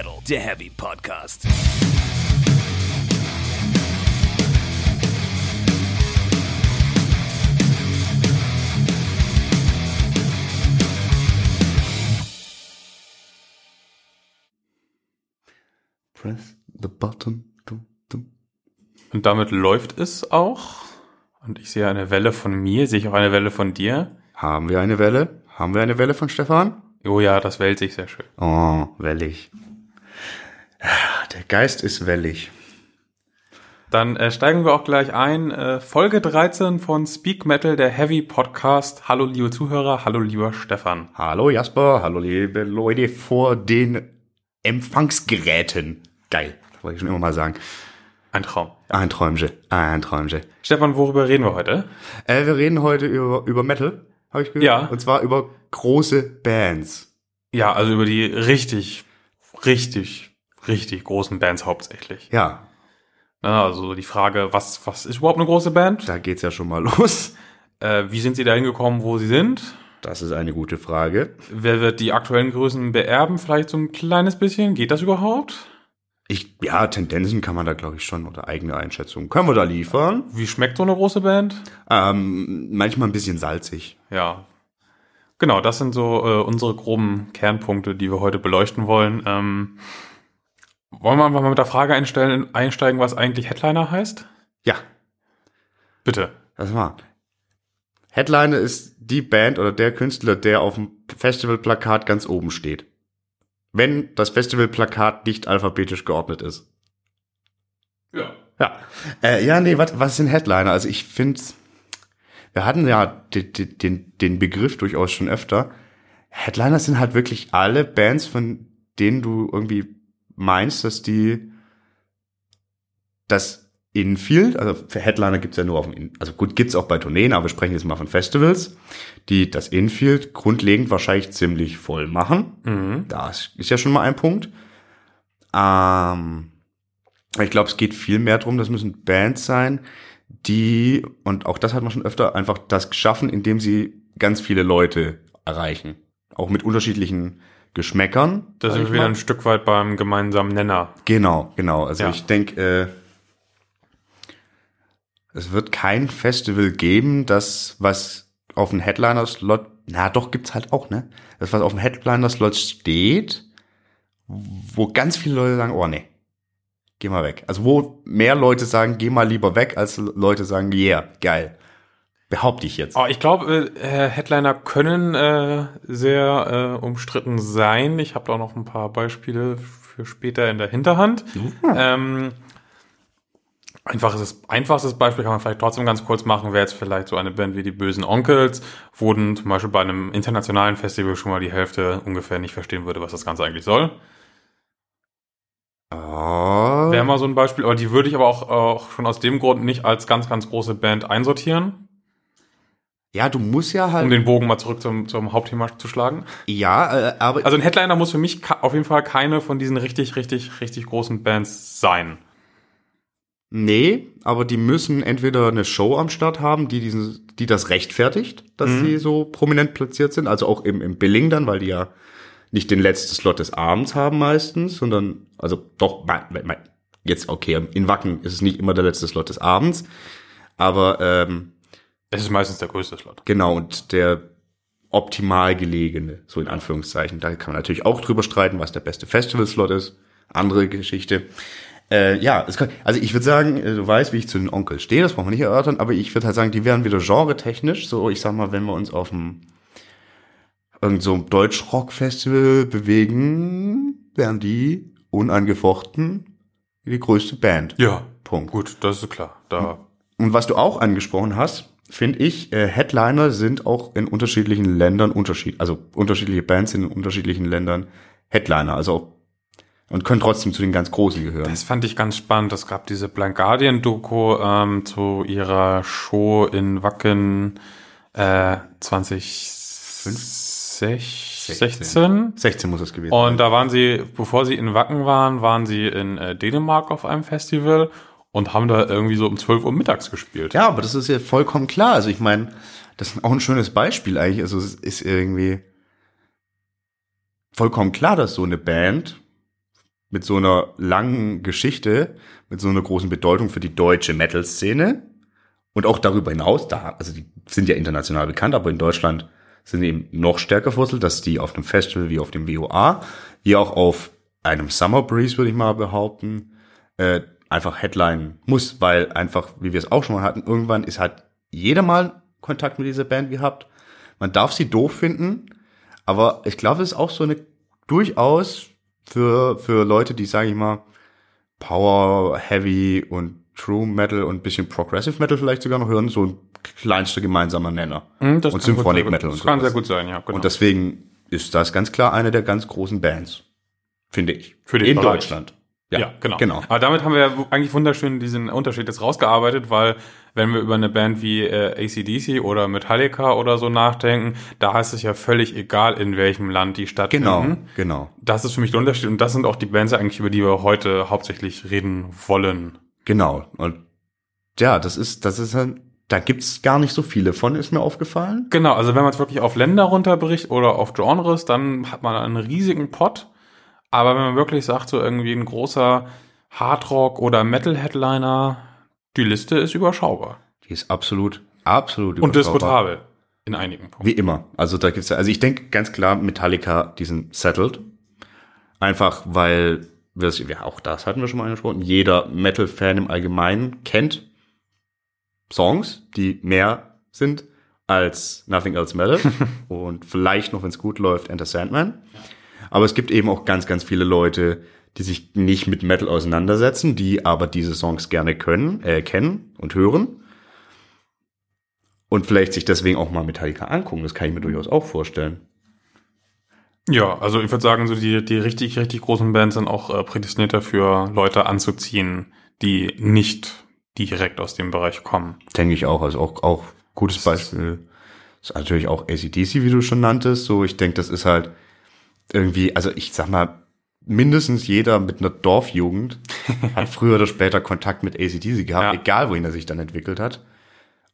Metal, der Heavy Podcast. Press the button. Dum, dum. Und damit läuft es auch. Und ich sehe eine Welle von mir, sehe ich auch eine Welle von dir. Haben wir eine Welle? Haben wir eine Welle von Stefan? Oh ja, das wählt sich sehr schön. Oh, wellig. Der Geist ist wellig. Dann äh, steigen wir auch gleich ein. Äh, Folge 13 von Speak Metal, der Heavy Podcast. Hallo liebe Zuhörer, hallo lieber Stefan. Hallo Jasper, hallo liebe Leute vor den Empfangsgeräten. Geil, das wollte ich schon immer mal sagen. Ein Traum. Ein Träumchen, ein Träumchen. Stefan, worüber reden wir heute? Äh, wir reden heute über, über Metal, habe ich gehört. Ja. Und zwar über große Bands. Ja, also über die richtig, richtig, richtig großen Bands hauptsächlich. Ja, also die Frage, was, was ist überhaupt eine große Band? da geht's ja schon mal los. Äh, wie sind sie dahin gekommen, wo sie sind? Das ist eine gute Frage. Wer wird die aktuellen Größen beerben? Vielleicht so ein kleines bisschen. Geht das überhaupt? Ich, ja, Tendenzen kann man da, glaube ich, schon oder eigene Einschätzungen können wir da liefern. Wie schmeckt so eine große Band? Ähm, manchmal ein bisschen salzig. Ja. Genau, das sind so äh, unsere groben Kernpunkte, die wir heute beleuchten wollen. Ähm, wollen wir einfach mal mit der Frage einstellen, einsteigen, was eigentlich Headliner heißt? Ja, Bitte. das war. Headliner ist die Band oder der Künstler, der auf dem Festivalplakat ganz oben steht. Wenn das Festivalplakat nicht alphabetisch geordnet ist. Ja. Ja. Äh, ja, nee, was, was sind Headliner? Also ich finde, wir hatten ja den, den, den Begriff durchaus schon öfter. Headliner sind halt wirklich alle Bands, von denen du irgendwie meinst, dass die das Infield, also für Headliner gibt's ja nur auf dem, In also gut, gibt's auch bei Tourneen, aber wir sprechen jetzt mal von Festivals, die das Infield grundlegend wahrscheinlich ziemlich voll machen. Mhm. Das ist ja schon mal ein Punkt. Ähm, ich glaube, es geht viel mehr darum, das müssen Bands sein, die, und auch das hat man schon öfter, einfach das schaffen, indem sie ganz viele Leute erreichen. Auch mit unterschiedlichen Geschmäckern. Da sind wir wieder ein Stück weit beim gemeinsamen Nenner. Genau, genau. Also Ja. ich denke, äh, es wird kein Festival geben, das was auf dem Headliner-Slot, na doch gibt's halt auch, ne? Das was auf dem Headliner-Slot steht, wo ganz viele Leute sagen, oh nee, geh mal weg. Also wo mehr Leute sagen, geh mal lieber weg, als Leute sagen, yeah, geil. Behaupte ich jetzt. Oh, ich glaube, äh, Headliner können äh, sehr äh, umstritten sein. Ich habe da auch noch ein paar Beispiele für später in der Hinterhand. Ähm, einfaches, einfachstes Beispiel kann man vielleicht trotzdem ganz kurz machen, wäre jetzt vielleicht so eine Band wie die Bösen Onkels, wurden zum Beispiel bei einem internationalen Festival schon mal die Hälfte ungefähr nicht verstehen würde, was das Ganze eigentlich soll. Oh, Wäre mal so ein Beispiel, aber die würde ich aber auch, auch schon aus dem Grund nicht als ganz, ganz große Band einsortieren, ja, du musst ja halt, um den Bogen mal zurück zum, zum Hauptthema zu schlagen. ja, äh, aber Also ein Headliner muss für mich auf jeden Fall keine von diesen richtig, richtig, richtig großen Bands sein. Nee, aber die müssen entweder eine Show am Start haben, die diesen, die das rechtfertigt, dass Mhm. sie so prominent platziert sind, also auch im, im Billing dann, weil die ja nicht den letzten Slot des Abends haben meistens, sondern, also doch, me- me- me- jetzt okay, in Wacken ist es nicht immer der letzte Slot des Abends, aber ähm, Es ist meistens der größte Slot. genau, und der optimal gelegene, so in Anführungszeichen. Da kann man natürlich auch drüber streiten, was der beste Festival-Slot ist. Andere Geschichte. Äh, ja, es kann, also ich würde sagen, äh, du weißt, wie ich zu den Onkels stehe, das brauchen wir nicht erörtern, aber ich würde halt sagen, die wären wieder genre-technisch, so ich sag mal, wenn wir uns auf dem irgend so einem Deutsch-Rock-Festival bewegen, wären die unangefochten die größte Band. Ja, Punkt. gut, das ist klar. Da, Und was du auch angesprochen hast, finde ich, äh, Headliner sind auch in unterschiedlichen Ländern unterschied, also unterschiedliche Bands sind in unterschiedlichen Ländern Headliner, also und können trotzdem zu den ganz großen gehören. das fand ich ganz spannend. Es gab diese Blind Guardian Doku ähm, zu ihrer Show in Wacken äh, 2016. 16 muss es gewesen Und da waren sie, bevor sie in Wacken waren, waren sie in äh, Dänemark auf einem Festival und haben da irgendwie so um 12 Uhr mittags gespielt. Ja, aber das ist ja vollkommen klar. Also ich meine, das ist auch ein schönes Beispiel eigentlich. Also es ist irgendwie vollkommen klar, dass so eine Band mit so einer langen Geschichte, mit so einer großen Bedeutung für die deutsche Metal-Szene und auch darüber hinaus, da, also die sind ja international bekannt, aber in Deutschland sind eben noch stärker verwurzelt, dass die auf einem Festival wie auf dem WOA, wie auch auf einem Summer Breeze, würde ich mal behaupten, äh, einfach Headline muss, weil einfach, wie wir es auch schon mal hatten, irgendwann ist halt jeder mal Kontakt mit dieser Band gehabt. Man darf sie doof finden, aber ich glaube, es ist auch so eine durchaus für, für Leute, die, sage ich mal, Power, Heavy und True Metal und bisschen Progressive Metal vielleicht sogar noch hören, so ein kleinster gemeinsamer Nenner. Hm, das und Symphonic gut, Metal Das und kann sowas. sehr gut sein, ja. Genau. Und deswegen ist das ganz klar eine der ganz großen Bands, finde ich. Für den In Bereich. Deutschland. Ja, genau. genau. Aber damit haben wir ja eigentlich wunderschön diesen Unterschied jetzt rausgearbeitet, weil wenn wir über eine Band wie äh, ACDC oder Metallica oder so nachdenken, da heißt es ja völlig egal, in welchem Land die stattfinden. Genau, genau, Das ist für mich der Unterschied und das sind auch die Bands eigentlich, über die wir heute hauptsächlich reden wollen. genau. Und ja, das ist, das ist halt, da gibt's gar nicht so viele von, ist mir aufgefallen. Genau, also wenn man es wirklich auf Länder runterbricht oder auf Genres, dann hat man einen riesigen Pot. Aber wenn man wirklich sagt, so irgendwie ein großer Hardrock oder Metal-Headliner, die Liste ist überschaubar. Die ist absolut, absolut Und überschaubar. diskutabel in einigen Punkten. Wie immer. Also da gibt's ja, also ich denke ganz klar Metallica, die sind settled. Einfach weil wir es, ja, auch das hatten wir schon mal angesprochen, jeder Metal-Fan im Allgemeinen kennt Songs, die mehr sind als Nothing Else Matters und vielleicht noch, wenn es gut läuft, Enter Sandman. Aber es gibt eben auch ganz, ganz viele Leute, die sich nicht mit Metal auseinandersetzen, die aber diese Songs gerne können, äh, kennen und hören. Und vielleicht sich deswegen auch mal Metallica angucken. Das kann ich mir durchaus auch vorstellen. Ja, also ich würde sagen, so die, die richtig, richtig großen Bands sind auch äh, prädestiniert dafür, Leute anzuziehen, die nicht direkt aus dem Bereich kommen. Denke ich auch. Also auch, auch gutes Beispiel ist natürlich auch ACDC, wie du schon nanntest. So, ich denke, das ist halt irgendwie, also ich sag mal, mindestens jeder mit einer Dorfjugend hat früher oder später Kontakt mit ACDC gehabt, Ja. egal wohin er sich dann entwickelt hat.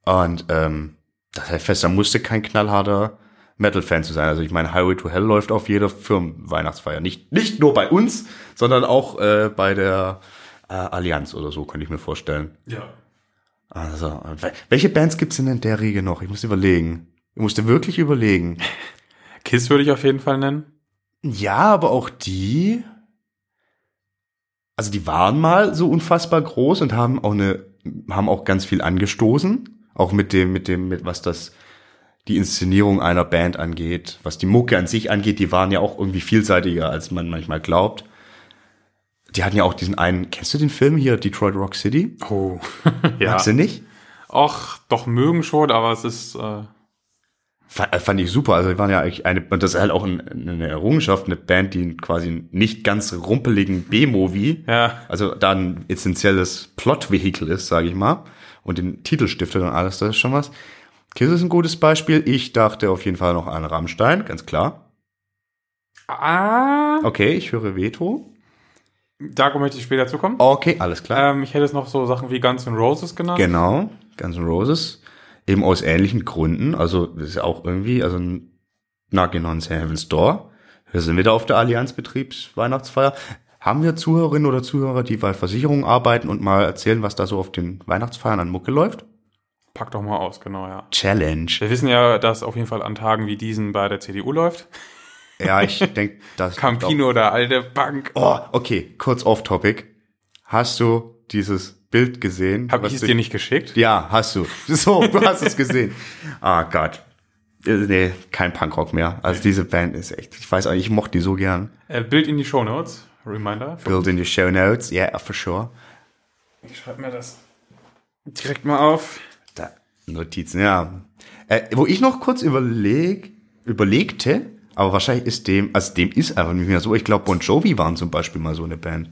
Und ähm, das heißt fest, da musste kein knallharter Metal-Fan zu sein. Also ich meine, Highway to Hell läuft auf jeder Firmenweihnachtsfeier. Nicht, nicht nur bei uns, sondern auch äh, bei der äh, Allianz oder so, könnte ich mir vorstellen. Ja. Also, wel- welche Bands gibt's denn in der Riege noch? Ich muss überlegen. Ich musste wirklich überlegen. Kiss würde ich auf jeden Fall nennen. Ja, aber auch die, also die waren mal so unfassbar groß und haben auch eine, haben auch ganz viel angestoßen. Auch mit dem, mit dem, mit was das, die Inszenierung einer Band angeht, was die Mucke an sich angeht, die waren ja auch irgendwie vielseitiger, als man manchmal glaubt. Die hatten ja auch diesen einen, kennst du den Film hier, Detroit Rock City? Oh. ja. Magst du nicht? Och, doch mögen schon, aber es ist, äh, Fand, äh, fand ich super. Also die waren ja eigentlich eine, und das ist halt auch ein, eine Errungenschaft, eine Band, die quasi einen nicht ganz rumpeligen B-Movie, ja. also da ein essentielles Plot-Vehikel ist, sage ich mal, und den Titel stiftet und alles, das ist schon was. Kiss ist ein gutes Beispiel. Ich dachte auf jeden Fall noch an Rammstein, ganz klar. Ah. Okay, ich höre Veto. Da möchte ich später zu kommen. Okay, alles klar. Ähm, ich hätte es noch so Sachen wie Guns N' Roses genannt. Genau, Guns N' Roses. Eben aus ähnlichen Gründen. Also, das ist ja auch irgendwie, also ein Knockin' on Heaven's Door. Wir sind wieder auf der Allianz Betriebsweihnachtsfeier. Haben wir Zuhörerinnen oder Zuhörer, die bei Versicherungen arbeiten und mal erzählen, was da so auf den Weihnachtsfeiern an Mucke läuft? Pack doch mal aus, genau, ja. Challenge. Wir wissen ja, dass auf jeden Fall an Tagen wie diesen bei der CDU läuft. Ja, ich denke, das. Campino, der alte Bank. Oh, okay, kurz off-topic. Hast du dieses Bild gesehen? Hab was ich es dir nicht geschickt? Ja, hast du. So, du hast es gesehen. Ah Gott. Äh, Nee, kein Punkrock mehr. Also diese Band ist echt, ich weiß auch, ich mochte die so gern. Äh, Bild in die Shownotes. Reminder. Build in the show notes, yeah, for sure. Ich schreibe mir das direkt mal auf. Da, Notizen, ja. Äh, wo ich noch kurz überleg, überlegte, aber wahrscheinlich ist dem, also dem ist einfach nicht mehr so. Ich glaube, Bon Jovi waren zum Beispiel mal so eine Band.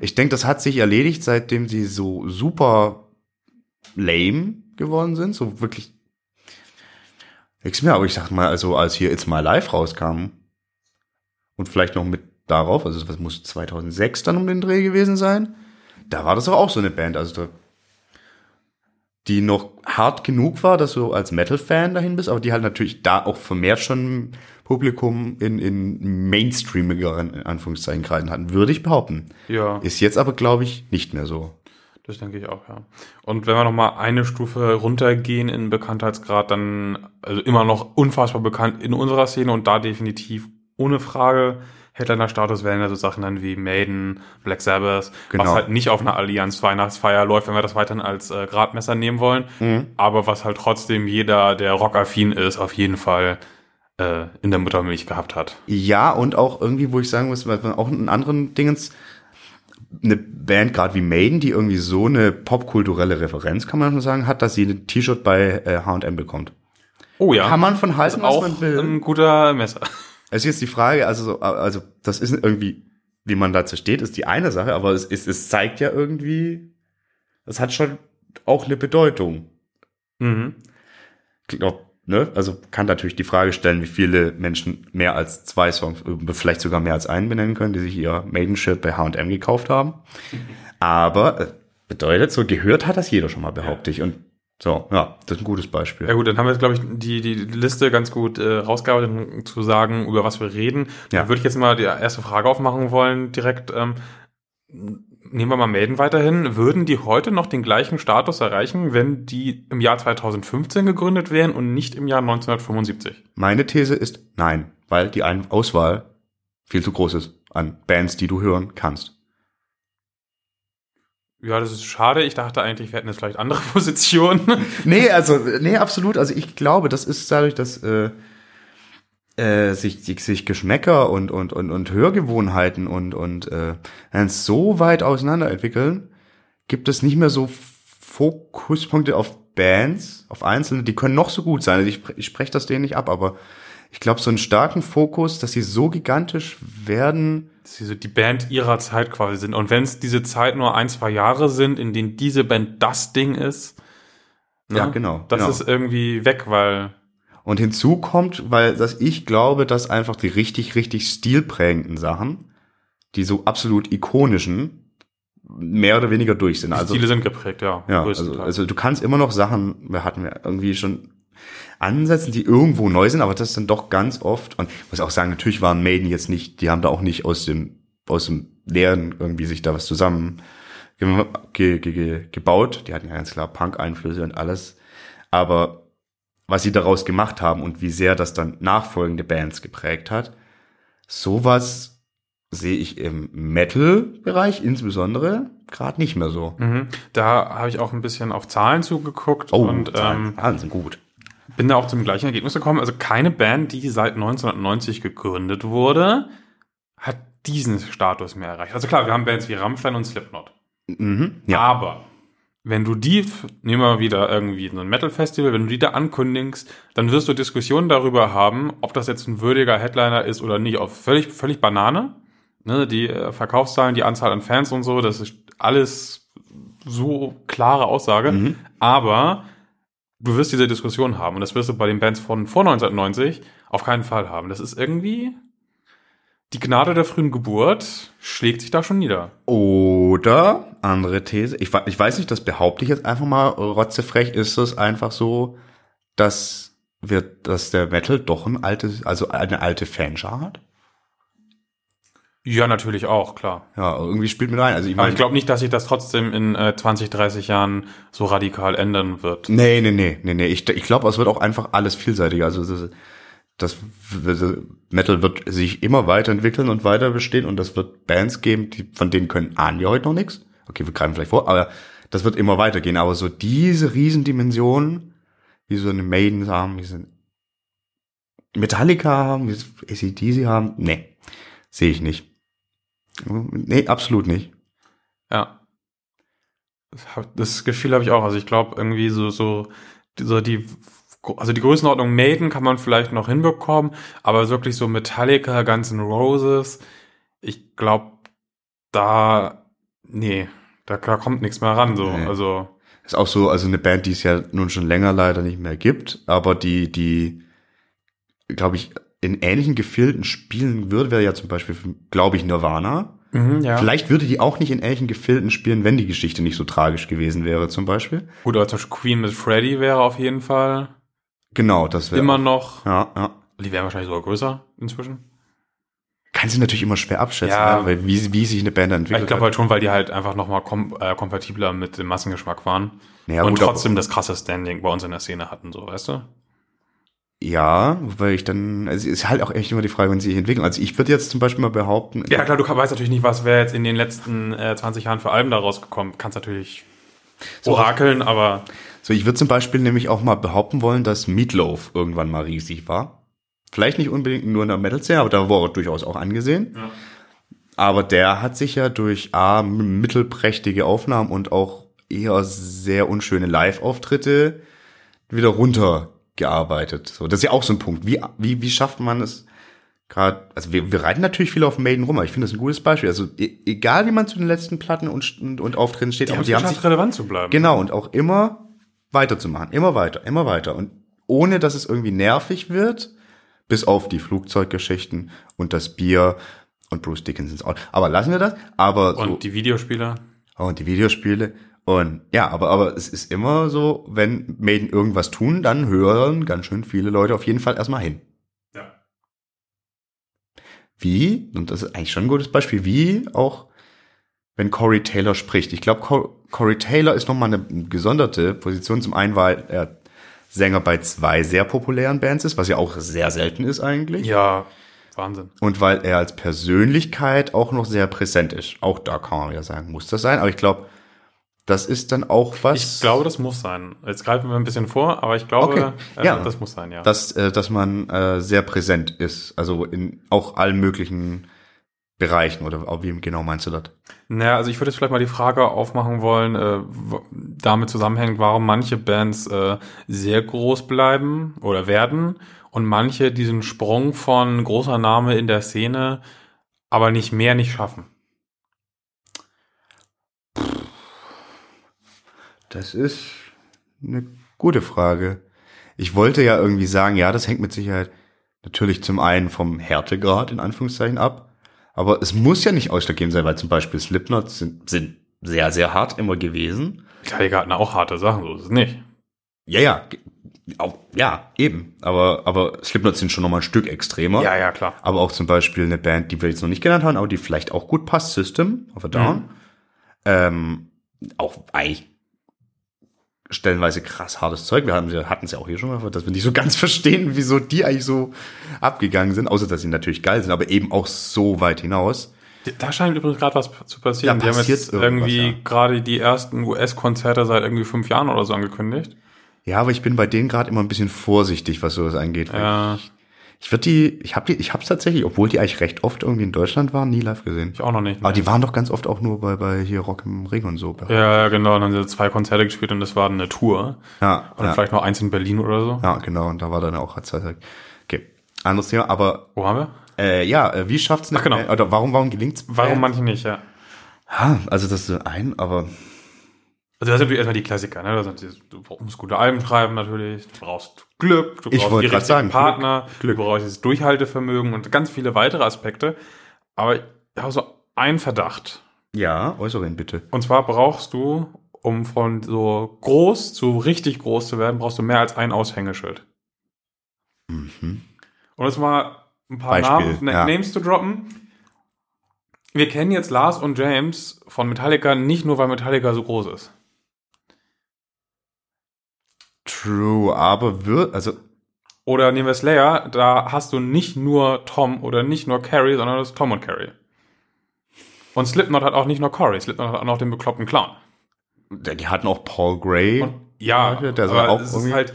Ich denke, das hat sich erledigt, seitdem sie so super lame geworden sind. So wirklich nichts mehr. Aber ich sag mal, also als hier It's My Life rauskam und vielleicht noch mit darauf, also was muss 2006 dann um den Dreh gewesen sein, da war das doch auch so eine Band. Also da, die noch hart genug war, dass du als Metal-Fan dahin bist, aber die halt natürlich da auch vermehrt schon Publikum in, in mainstreamigeren in Anführungszeichen Kreisen hatten, würde ich behaupten. Ja. Ist jetzt aber, glaube ich, nicht mehr so. Das denke ich auch, ja. Und wenn wir noch mal eine Stufe runtergehen in Bekanntheitsgrad, dann also immer noch unfassbar bekannt in unserer Szene und da definitiv ohne Frage Headliner-Status wären ja so Sachen dann wie Maiden, Black Sabbath, Genau. was halt nicht auf einer Allianz-Weihnachtsfeier läuft, wenn wir das weiterhin als äh, Gradmesser nehmen wollen, aber was halt trotzdem jeder, der rockaffin ist, auf jeden Fall äh, in der Muttermilch gehabt hat. Ja, und auch irgendwie, wo ich sagen muss, auch in anderen Dingens, eine Band gerade wie Maiden, die irgendwie so eine popkulturelle Referenz, kann man schon sagen, hat, dass sie ein T-Shirt bei H&M bekommt. Oh ja. Kann man von halten, was auch man will. ein guter Messer. Es ist jetzt die Frage, also, so, also das ist irgendwie, wie man dazu steht, ist die eine Sache, aber es, ist, es zeigt ja irgendwie, es hat schon auch eine Bedeutung. Mhm. Glaub, ne? Also kann natürlich die Frage stellen, wie viele Menschen mehr als zwei Songs, äh, vielleicht sogar mehr als einen benennen können, die sich ihr Maiden-Shirt bei H&M gekauft haben. Aber äh, bedeutet, so gehört hat das jeder schon mal, behaupte ich. Und so, ja, das ist ein gutes Beispiel. Ja gut, dann haben wir jetzt, glaube ich, die, die Liste ganz gut äh, rausgearbeitet, um zu sagen, über was wir reden. Ja. Dann würde ich jetzt mal die erste Frage aufmachen wollen, direkt. Ähm, nehmen wir mal Maiden weiterhin. Würden die heute noch den gleichen Status erreichen, wenn die im Jahr 2015 gegründet wären und nicht im Jahr 1975? Meine These ist nein, weil die Auswahl viel zu groß ist an Bands, die du hören kannst. Ja, das ist schade. Ich dachte eigentlich, wir hätten jetzt vielleicht andere Positionen. Nee, also, nee, absolut. Also ich glaube, das ist dadurch, dass äh, äh, sich, sich, Geschmäcker und, und, und, und Hörgewohnheiten und, und äh, so weit auseinander entwickeln, gibt es nicht mehr so Fokuspunkte auf Bands, auf Einzelne, die können noch so gut sein. Also ich, ich spreche das denen nicht ab, aber ich glaube, so einen starken Fokus, dass sie so gigantisch werden, dass sie so die Band ihrer Zeit quasi sind. Und wenn es diese Zeit nur ein, zwei Jahre sind, in denen diese Band das Ding ist, Ja, ne, genau, Das genau. ist irgendwie weg, weil Und hinzu kommt, weil dass ich glaube, dass einfach die richtig, richtig stilprägenden Sachen, die so absolut ikonischen, mehr oder weniger durch sind. die Also, Stile sind geprägt, ja. ja, also, also du kannst immer noch Sachen, wir hatten wir irgendwie schon Ansätze, die irgendwo neu sind, aber das sind doch ganz oft, und ich muss auch sagen, natürlich waren Maiden jetzt nicht, die haben da auch nicht aus dem, aus dem Leeren irgendwie sich da was zusammen ge ge ge gebaut. Die hatten ja ganz klar Punk-Einflüsse und alles. Aber was sie daraus gemacht haben und wie sehr das dann nachfolgende Bands geprägt hat, sowas sehe ich im Metal-Bereich insbesondere gerade nicht mehr so. Mhm. Da habe ich auch ein bisschen auf Zahlen zugeguckt und ähm, Zahlen sind gut. Bin da auch zum gleichen Ergebnis gekommen. Also keine Band, die seit 1990 gegründet wurde, hat diesen Status mehr erreicht. Also klar, wir haben Bands wie Rammstein und Slipknot. Mhm, ja. Aber wenn du die, nehmen wir mal wieder irgendwie so ein Metal-Festival, wenn du die da ankündigst, dann wirst du Diskussionen darüber haben, ob das jetzt ein würdiger Headliner ist oder nicht. Auf völlig, völlig Banane. Ne, die äh, Verkaufszahlen, die Anzahl an Fans und so, das ist alles so klare Aussage. Mhm. Aber du wirst diese Diskussion haben und das wirst du bei den Bands von vor 1990 auf keinen Fall haben. Das ist irgendwie die Gnade der frühen Geburt schlägt sich da schon nieder. Oder, andere These, ich, ich weiß nicht, das behaupte ich jetzt einfach mal, rotzefrech ist es einfach so, dass wird, dass der Metal doch ein altes, also eine alte Fanschar hat? Ja, natürlich auch, klar. Ja, irgendwie spielt mit rein. Also ich Aber meine, ich glaube nicht, dass sich das trotzdem in äh, 20, 30 Jahren so radikal ändern wird. nee, nee, nee, nee, nee. Ich, ich glaube, es wird auch einfach alles vielseitiger. Also das, das das Metal wird sich immer weiterentwickeln und weiter bestehen und das wird Bands geben, die von denen können ahnen wir heute noch nichts. Okay, wir greifen vielleicht vor, aber das wird immer weitergehen. Aber so diese Riesendimensionen, wie so eine Maiden haben, wie so ein Metallica haben, wie so ACDC haben, nee, sehe ich nicht. Nee, absolut nicht. Ja. Das, Gefühl habe ich auch. Also ich glaube irgendwie so, so, so die, also die Größenordnung Maiden kann man vielleicht noch hinbekommen, aber wirklich so Metallica, Guns N' Roses, ich glaube, da, nee, da, da kommt nichts mehr ran, so, Nee. also. Ist auch so, also eine Band, die es ja nun schon länger leider nicht mehr gibt, aber die, die, glaube ich, in ähnlichen Gefilden spielen würde, wäre ja zum Beispiel, glaube ich, Nirvana. Mhm, ja. Vielleicht würde die auch nicht in ähnlichen Gefilden spielen, wenn die Geschichte nicht so tragisch gewesen wäre, zum Beispiel. Gut, aber zum Beispiel Queen mit Freddy wäre auf jeden Fall Genau, das wäre. immer noch, Ja, ja. die wären wahrscheinlich sogar größer inzwischen. Kann sie natürlich immer schwer abschätzen, Ja. ne? weil wie, wie sich eine Band entwickelt. Ich glaube halt schon, weil die halt einfach nochmal kom äh, kompatibler mit dem Massengeschmack waren. Naja, und gut, aber- trotzdem das krasse Standing bei uns in der Szene hatten, so, weißt du? Ja, weil ich dann, also es ist halt auch echt immer die Frage, wenn sie sich entwickeln. Also ich würde jetzt zum Beispiel mal behaupten, Ja, klar, du weißt natürlich nicht, was wäre jetzt in den letzten äh, 20 Jahren für Alben da rausgekommen. Kannst natürlich orakeln, aber so ich würde zum Beispiel nämlich auch mal behaupten wollen, dass Meatloaf irgendwann mal riesig war. Vielleicht nicht unbedingt nur in der Metal-Szene, aber da war er durchaus auch angesehen. Ja. Aber der hat sich ja durch A, mittelprächtige Aufnahmen und auch eher sehr unschöne Live-Auftritte wieder runtergearbeitet. So, das ist ja auch so ein Punkt. Wie, wie, wie schafft man es gerade, also wir, wir reiten natürlich viel auf Maiden rum, aber ich finde das ein gutes Beispiel. Also e egal wie man zu den letzten Platten und, und, und Auftritten steht, die aber haben die haben sich relevant zu bleiben. Genau, und auch immer weiterzumachen. Immer weiter, immer weiter. Und ohne, dass es irgendwie nervig wird, bis auf die Flugzeuggeschichten und das Bier und Bruce Dickinsons auch. Aber lassen wir das. Aber so, Und die Videospiele. und die Videospiele. Und ja, aber, aber es ist immer so, wenn Maiden irgendwas tun, dann hören ganz schön viele Leute auf jeden Fall erstmal hin. Ja. Wie, und das ist eigentlich schon ein gutes Beispiel, wie auch, wenn Corey Taylor spricht. Ich glaube, Cor Corey Taylor ist nochmal eine gesonderte Position. Zum einen, weil er Sänger bei zwei sehr populären Bands ist, was ja auch sehr selten ist eigentlich. Ja, Wahnsinn. Und weil er als Persönlichkeit auch noch sehr präsent ist. Auch da kann man ja sagen, muss das sein. Aber ich glaube, das ist dann auch was. Ich glaube, das muss sein. Jetzt greifen wir ein bisschen vor, aber ich glaube, Okay, äh, ja. das muss sein, ja. dass, äh, dass man äh, sehr präsent ist. Also in auch allen möglichen Bereichen. Oder wie genau meinst du das? Naja, also ich würde jetzt vielleicht mal die Frage aufmachen wollen, äh, damit zusammenhängt, warum manche Bands äh, sehr groß bleiben oder werden und manche diesen Sprung von großer Name in der Szene aber nicht mehr nicht schaffen. Das ist eine gute Frage. Ich wollte ja irgendwie sagen, ja, das hängt mit Sicherheit natürlich zum einen vom Härtegrad in Anführungszeichen ab. Aber es muss ja nicht ausschlaggebend sein, weil zum Beispiel Slipknot sind, sind sehr, sehr hart immer gewesen. Metallica hatten auch harte Sachen, so ist es nicht. Ja, ja, auch, ja, eben. Aber, aber Slipknot sind schon noch mal ein Stück extremer. Ja, ja, klar. Aber auch zum Beispiel eine Band, die wir jetzt noch nicht genannt haben, aber die vielleicht auch gut passt, System of a Down. Mhm. Ähm, auch eigentlich stellenweise krass hartes Zeug. Wir hatten hatten es ja auch hier schon mal, dass wir nicht so ganz verstehen, wieso die eigentlich so abgegangen sind, außer dass sie natürlich geil sind, aber eben auch so weit hinaus. Da scheint übrigens gerade was zu passieren. Da die haben jetzt irgendwie ja. gerade die ersten US-Konzerte seit irgendwie fünf Jahren oder so angekündigt. Ja, aber ich bin bei denen gerade immer ein bisschen vorsichtig, was sowas angeht. Ja. Ich, ich würde die, ich habe die, ich habe tatsächlich, obwohl die eigentlich recht oft irgendwie in Deutschland waren, nie live gesehen. Ich auch noch nicht. Aber ne? die waren doch ganz oft auch nur bei, bei hier Rock im Ring und so. Ja, ja, genau. Dann haben sie zwei Konzerte gespielt und das war eine Tour. ja, Und ja. vielleicht noch eins in Berlin oder so. Ja, genau, und da war dann auch Zeit. Okay, anderes Thema, aber Wo haben wir? äh, ja, äh, wie schafft's eine Ach, genau. Band- oder warum warum gelingt's? Warum manche nicht, ja. Ja, also das ist ein, aber Also das sind natürlich erstmal die Klassiker, ne? Die, du musst gute Alben schreiben natürlich, du brauchst Glück, du Ich brauchst die richtigen Partner, Glück, du brauchst das Durchhaltevermögen und ganz viele weitere Aspekte. Aber ich habe so einen Verdacht. ja, äußere ihn bitte. Und zwar brauchst du, um von so groß zu richtig groß zu werden, brauchst du mehr als ein Aushängeschild. Mhm. Und jetzt mal ein paar Beispiel, Namen, Na- ja. Names zu droppen. Wir kennen jetzt Lars und James von Metallica nicht nur, weil Metallica so groß ist. True, aber wird, also Oder nehmen wir Slayer, da hast du nicht nur Tom oder nicht nur Carrie, sondern das ist Tom und Carrie. Und Slipknot hat auch nicht nur Corey, Slipknot hat auch noch den bekloppten Clown. die hatten auch Paul Gray. Und ja, Der aber auch es ist halt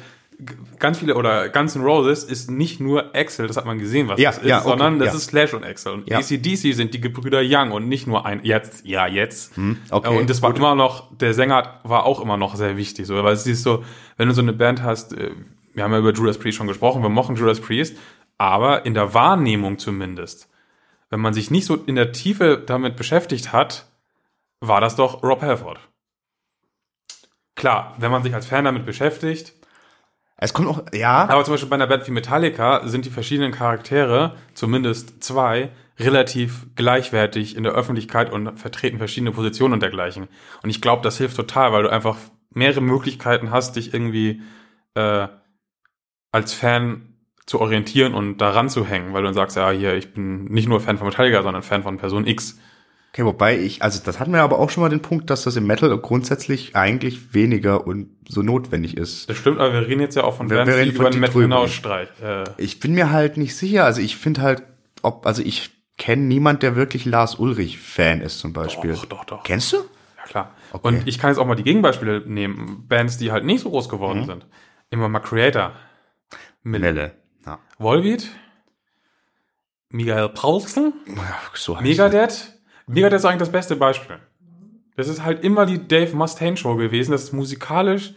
ganz viele oder Guns N' Roses ist nicht nur Axel, das hat man gesehen, was Ja, das ist, ja, okay, sondern das ja. ist Slash und Axel. Und Ja. ACDC sind die Gebrüder Young und nicht nur ein jetzt, ja, jetzt. Hm, okay, und das war gut. immer noch, der Sänger war auch immer noch sehr wichtig, so, weil es ist so, wenn du so eine Band hast, äh, wir haben ja über Judas Priest schon gesprochen, wir mochten Judas Priest, aber in der Wahrnehmung zumindest, wenn man sich nicht so in der Tiefe damit beschäftigt hat, war das doch Rob Halford. Klar, wenn man sich als Fan damit beschäftigt, Es kommt auch, ja, aber zum Beispiel bei einer Band wie Metallica sind die verschiedenen Charaktere, zumindest zwei, relativ gleichwertig in der Öffentlichkeit und vertreten verschiedene Positionen und dergleichen. Und ich glaube, das hilft total, weil du einfach mehrere Möglichkeiten hast, dich irgendwie äh, als Fan zu orientieren und daran zu hängen, weil du dann sagst, ja, hier, ich bin nicht nur Fan von Metallica, sondern Fan von Person X. Okay, wobei ich, also das hatten wir aber auch schon mal den Punkt, dass das im Metal grundsätzlich eigentlich weniger und so notwendig ist. Das stimmt, aber wir reden jetzt ja auch von Wir- Bands, wir reden die über den die Metal drüben. hinausstreichen. Äh, Ich bin mir halt nicht sicher. Also ich finde halt, ob, also ich kenne niemand, der wirklich Lars Ulrich Fan ist zum Beispiel. doch, doch, doch. Kennst du? Ja, klar. Okay. Und ich kann jetzt auch mal die Gegenbeispiele nehmen. Bands, die halt nicht so groß geworden Mhm. sind. Immer mal Creator. Mit Melle. Ja. Volbeat. Miguel Paulsen. Ja, So Megadeth. Megadeth ist eigentlich das beste Beispiel. Das ist halt immer die Dave Mustaine Show gewesen. Das ist musikalisch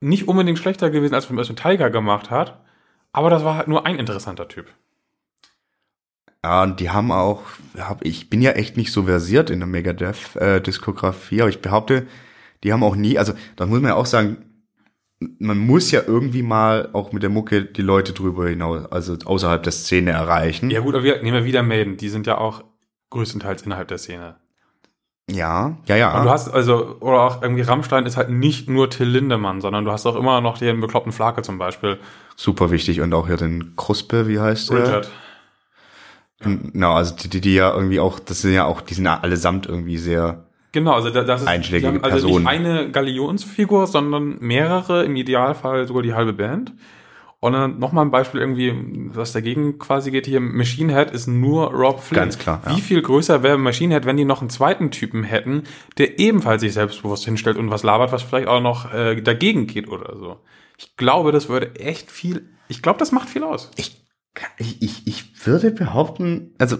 nicht unbedingt schlechter gewesen, als was Tiger gemacht hat. Aber das war halt nur ein interessanter Typ. Ja, und die haben auch, hab, ich bin ja echt nicht so versiert in der Megadeth-Diskografie, aber ich behaupte, die haben auch nie, also da muss man ja auch sagen, man muss ja irgendwie mal auch mit der Mucke die Leute drüber hinaus, also außerhalb der Szene erreichen. Ja gut, aber wir, nehmen wir wieder Maiden. Die sind ja auch größtenteils innerhalb der Szene. ja, ja. ja. Und du hast also, oder auch irgendwie Rammstein ist halt nicht nur Till Lindemann, sondern du hast auch immer noch den bekloppten Flake zum Beispiel. Super wichtig und auch hier den Kruspe, wie heißt der? Richard. Genau, also die, die, die ja irgendwie auch, das sind ja auch, die sind ja allesamt irgendwie sehr, Genau, also da- das ist Einschlägige haben also Personen. nicht eine Galionsfigur, sondern mehrere, im Idealfall sogar die halbe Band. Und dann nochmal ein Beispiel irgendwie, was dagegen quasi geht hier. Machine Head ist nur Rob Flynn. Ganz klar, ja. Wie viel größer wäre Machine Head, wenn die noch einen zweiten Typen hätten, der ebenfalls sich selbstbewusst hinstellt und was labert, was vielleicht auch noch äh, dagegen geht oder so. Ich glaube, das würde echt viel, ich glaube, das macht viel aus. ich, ich, ich, ich würde behaupten, also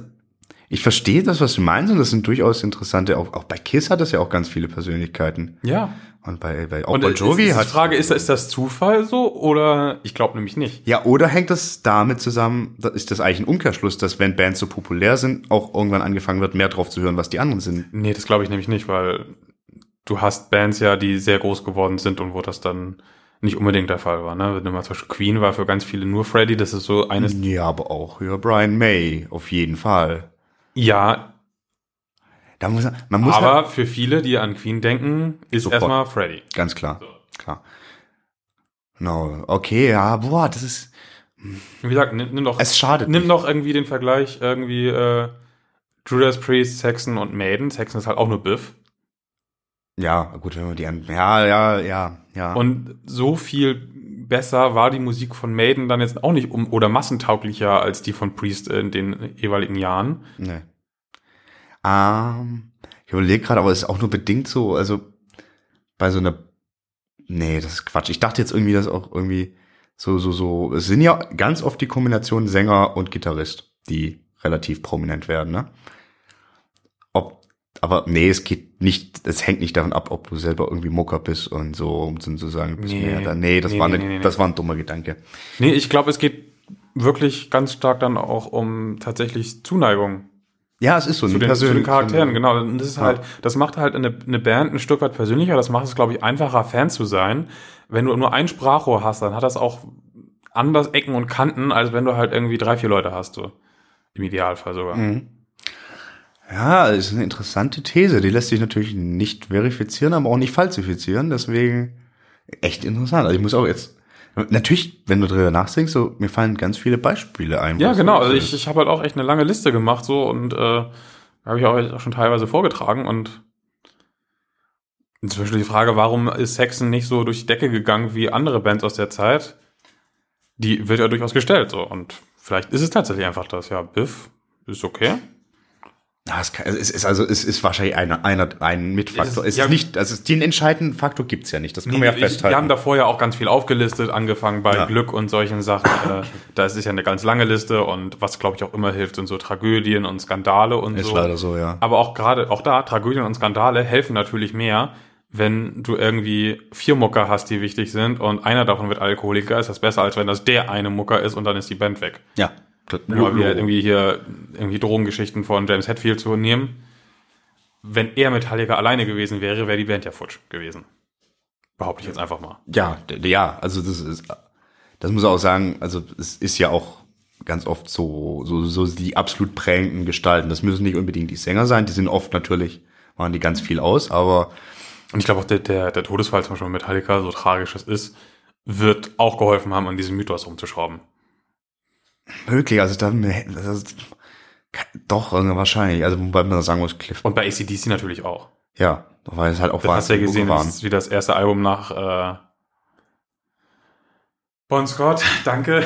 ich verstehe das, was du meinst, und das sind durchaus interessante, auch, auch bei Kiss hat das ja auch ganz viele Persönlichkeiten. Ja. Und bei, bei auch Und Bon ist, Jovi ist die hat. Frage, ist, ist das Zufall so oder ich glaube nämlich nicht. Ja, oder hängt das damit zusammen, ist das eigentlich ein Umkehrschluss, dass wenn Bands so populär sind, auch irgendwann angefangen wird, mehr drauf zu hören, was die anderen sind. Nee, das glaube ich nämlich nicht, weil du hast Bands ja, die sehr groß geworden sind und wo das dann nicht unbedingt der Fall war. Ne? Wenn du mal zum Beispiel Queen war für ganz viele nur Freddy, das ist so eines. Ja, aber auch ja, Brian May, auf jeden Fall. Ja, Da muss man, muss aber halt, für viele, die an Queen denken, ist erstmal Freddy. ganz klar, klar. No, okay, ja, boah, das ist, Wie gesagt, nimm, nimm doch, es schadet nimm nicht. doch irgendwie den Vergleich irgendwie äh, Judas Priest, Saxon und Maiden. Saxon ist halt auch nur Biff. Ja, gut, wenn man die an, ja, ja, ja, ja. Und so viel besser war die Musik von Maiden dann jetzt auch nicht um oder massentauglicher als die von Priest in den jeweiligen Jahren. Nee. Ähm, ich überlege gerade, aber es ist auch nur bedingt so, also bei so einer. Nee, das ist Quatsch. Ich dachte jetzt irgendwie, dass auch irgendwie so, so, so. Es sind ja ganz oft die Kombination Sänger und Gitarrist, die relativ prominent werden, ne? Aber nee, es geht nicht, es hängt nicht davon ab, ob du selber irgendwie Mucker bist und so, um zu sagen, du bist Nee. mehr da. Nee, das Nee, war nee, ne, das war ein dummer Gedanke. Nee, ich glaube, es geht wirklich ganz stark dann auch um tatsächlich Zuneigung Ja, es ist so zu den, zu den Charakteren, genau. Und das ist Ja. halt, das macht halt eine, eine Band ein Stück weit persönlicher. Das macht es, glaube ich, einfacher, Fan zu sein. Wenn du nur ein Sprachrohr hast, dann hat das auch anders Ecken und Kanten, als wenn du halt irgendwie drei, vier Leute hast, so. Im Idealfall sogar. Mhm. Ja, ist eine interessante These. Die lässt sich natürlich nicht verifizieren, aber auch nicht falsifizieren. Deswegen echt interessant. Also ich muss auch jetzt, natürlich, wenn du drüber nachdenkst, so, mir fallen ganz viele Beispiele ein. Ja, genau. so Also ich, ich habe halt auch echt eine lange Liste gemacht so und äh, habe ich auch schon teilweise vorgetragen und inzwischen die Frage, warum ist Saxon nicht so durch die Decke gegangen wie andere Bands aus der Zeit? Die wird ja durchaus gestellt so und vielleicht ist es tatsächlich einfach das. Ja, Biff ist okay. Ja, es, kann, es ist also es ist wahrscheinlich einer einer ein Mitfaktor. Es Es ist- ist, ja- nicht, also den entscheidenden Faktor gibt's ja nicht. Das kann man ja ich, festhalten. wir haben davor ja auch ganz viel aufgelistet, angefangen bei Ja. Glück und solchen Sachen. äh, da ist es ja eine ganz lange Liste und was glaube ich auch immer hilft, sind so Tragödien und Skandale und ist so. leider so, ja. Aber auch gerade, auch da, Tragödien und Skandale helfen natürlich mehr, wenn du irgendwie vier Mucker hast, die wichtig sind und einer davon wird Alkoholiker, ist das besser, als wenn das der eine Mucker ist und dann ist die Band weg. Ja. Nur wieder irgendwie hier irgendwie Drogengeschichten von James Hetfield zu nehmen. Wenn er Metallica alleine gewesen wäre, wäre die Band ja futsch gewesen. Behaupte ich jetzt einfach mal. Ja, ja, also das ist, das muss auch sagen, also es ist ja auch ganz oft so, so, so die absolut prägenden Gestalten. Das müssen nicht unbedingt die Sänger sein, die sind oft natürlich, machen die ganz viel aus, aber Und ich glaube auch der, der, der Todesfall zum Beispiel Metallica, so tragisch es ist, wird auch geholfen haben, an diesem Mythos rumzuschrauben. Möglich, also da, das ist, doch, also wahrscheinlich, also wobei man sagen muss, Cliff, Und bei ACDC natürlich auch. ja, weil es halt auch Du hast ja wahnsinnig gesehen, waren. das ist wie das erste Album nach äh, Bon Scott, danke.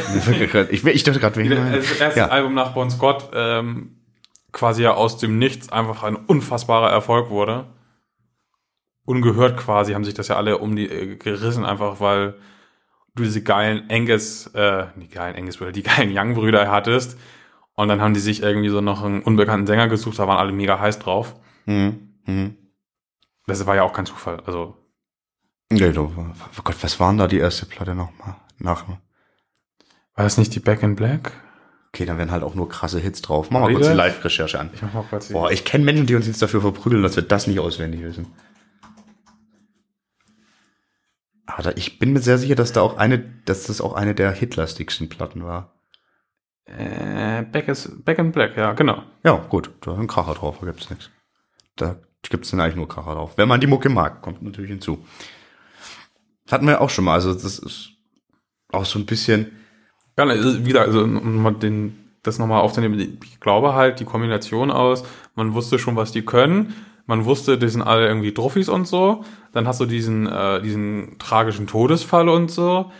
ich, ich dachte gerade, wegen, Das erste ja. Album nach Bon Scott ähm, quasi ja aus dem Nichts einfach ein unfassbarer Erfolg wurde. Ungehört quasi haben sich das ja alle um die äh, gerissen, einfach weil du diese geilen Angus, äh, die geilen Angus-Brüder, die geilen Young-Brüder hattest. Und dann haben die sich irgendwie so noch einen unbekannten Sänger gesucht, da waren alle mega heiß drauf. Hm, hm. Das war ja auch kein Zufall. Also, Nee, du, oh Gott, was waren da die erste Platte nochmal? Nach, war das nicht die Back in Black? okay, dann werden halt auch nur krasse Hits drauf. Mach mal kurz die? Live-Recherche an. Ich mach mal kurz die- Boah, ich kenne Menschen, die uns jetzt dafür verprügeln, dass wir das nicht auswendig wissen. Aber da, ich bin mir sehr sicher, dass da auch eine, dass das auch eine der hitlastigsten Platten war. Äh, Back, is, Back in Black, ja, genau. Ja, gut, da ist ein Kracher drauf, da gibt's nichts. Da gibt's dann eigentlich nur Kracher drauf. Wenn man die Mucke mag, kommt natürlich hinzu. Das hatten wir auch schon mal, also das ist auch so ein bisschen, Ja, also wieder, also um mal den, das nochmal aufzunehmen, ich glaube halt, die Kombination aus, man wusste schon, was die können, man wusste, die sind alle irgendwie Druffis und so, dann hast du diesen, äh, diesen tragischen Todesfall und so.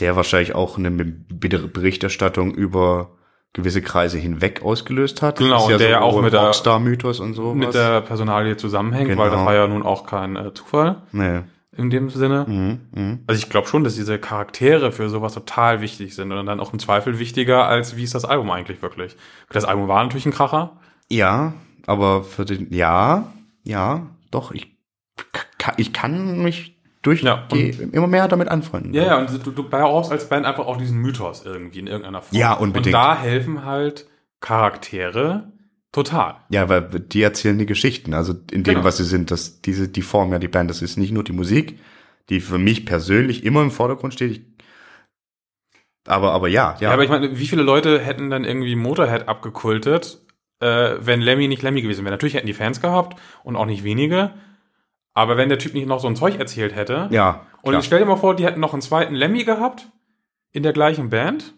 der wahrscheinlich auch eine Berichterstattung über gewisse Kreise hinweg ausgelöst hat. Genau, und der ja auch mit der- Rockstar-Mythos und so. Mit der Personalie zusammenhängt, weil das Genau. war ja nun auch kein äh, Zufall nee. in dem Sinne. mhm, mhm. Also ich glaube schon, dass diese Charaktere für sowas total wichtig sind und dann auch im Zweifel wichtiger, als wie ist das Album eigentlich wirklich. Das Album war natürlich ein Kracher, Ja, aber für den, ja, ja, doch, ich, ich kann mich durch Ja, die, immer mehr damit anfreunden. Ja, ja, und du, du brauchst als Band einfach auch diesen Mythos irgendwie in irgendeiner Form. Ja, unbedingt. Und da helfen halt Charaktere total. Ja, weil die erzählen die Geschichten, also in dem, Genau. was sie sind, dass diese, die Form ja die Band, das ist nicht nur die Musik, die für mich persönlich immer im Vordergrund steht. Ich, aber, aber ja, ja. Ja. aber ich meine, wie viele Leute hätten dann irgendwie Motorhead abgekultet, äh, wenn Lemmy nicht Lemmy gewesen wäre? Natürlich hätten die Fans gehabt und auch nicht wenige. Aber wenn der Typ nicht noch so ein Zeug erzählt hätte, ja, und klar. ich stell dir mal vor, die hätten noch einen zweiten Lemmy gehabt in der gleichen Band,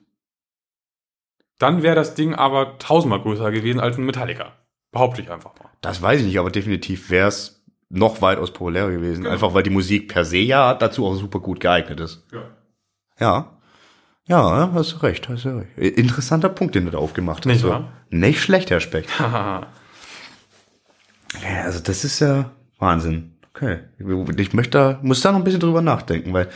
dann wäre das Ding aber tausendmal größer gewesen als ein Metallica. Behaupte ich einfach mal. Das weiß ich nicht, aber definitiv wäre es noch weitaus populärer gewesen. Genau. Einfach weil die Musik per se ja dazu auch super gut geeignet ist. Ja. Ja. Ja, hast du recht, hast du recht. Interessanter Punkt, den du da aufgemacht hast. Nicht so. wahr? Nicht schlecht, Herr Speck. Ja, also das ist ja Wahnsinn. Okay. Ich möchte da, muss da noch ein bisschen drüber nachdenken, weil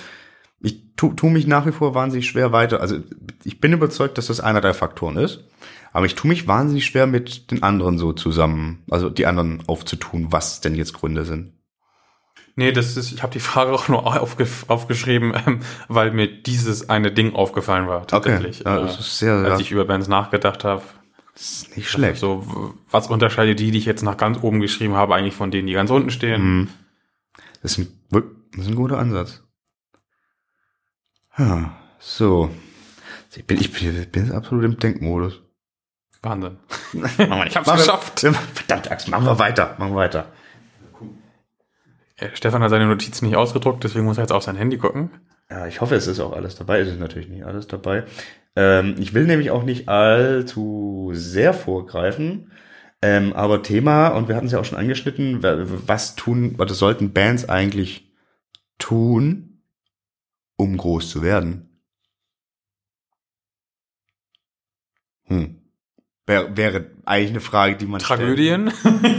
ich tu, tu mich nach wie vor wahnsinnig schwer weiter. Also ich bin überzeugt, dass das einer der Faktoren ist. Aber ich tue mich wahnsinnig schwer mit den anderen so zusammen, also die anderen aufzutun, was denn jetzt Gründe sind. Nee, das ist, ich habe die Frage auch nur aufge, aufgeschrieben, ähm, weil mir dieses eine Ding aufgefallen war, tatsächlich. ja, äh, das ist sehr, als ja, ich über Bands nachgedacht habe. das ist nicht schlecht. So, was unterscheidet die, die ich jetzt nach ganz oben geschrieben habe, eigentlich von denen, die ganz unten stehen? Mhm. Das ist ein, das ist ein guter Ansatz. Ja, so. Ich bin, ich bin, bin jetzt absolut im Denkmodus. Wahnsinn. Ich hab's geschafft. Verdammt, Axt, machen wir weiter, machen wir weiter. Äh, Stefan hat seine Notizen nicht ausgedruckt, deswegen muss er jetzt auf sein Handy gucken. Ja, ich hoffe, es ist auch alles dabei. Es ist natürlich nicht alles dabei. Ähm, ich will nämlich auch nicht allzu sehr vorgreifen. Ähm, aber Thema, und wir hatten es ja auch schon angeschnitten, wa- was tun, oder sollten Bands eigentlich tun, um groß zu werden? Hm. Wäre, wäre eigentlich eine Frage, die man stellt. Tragödien.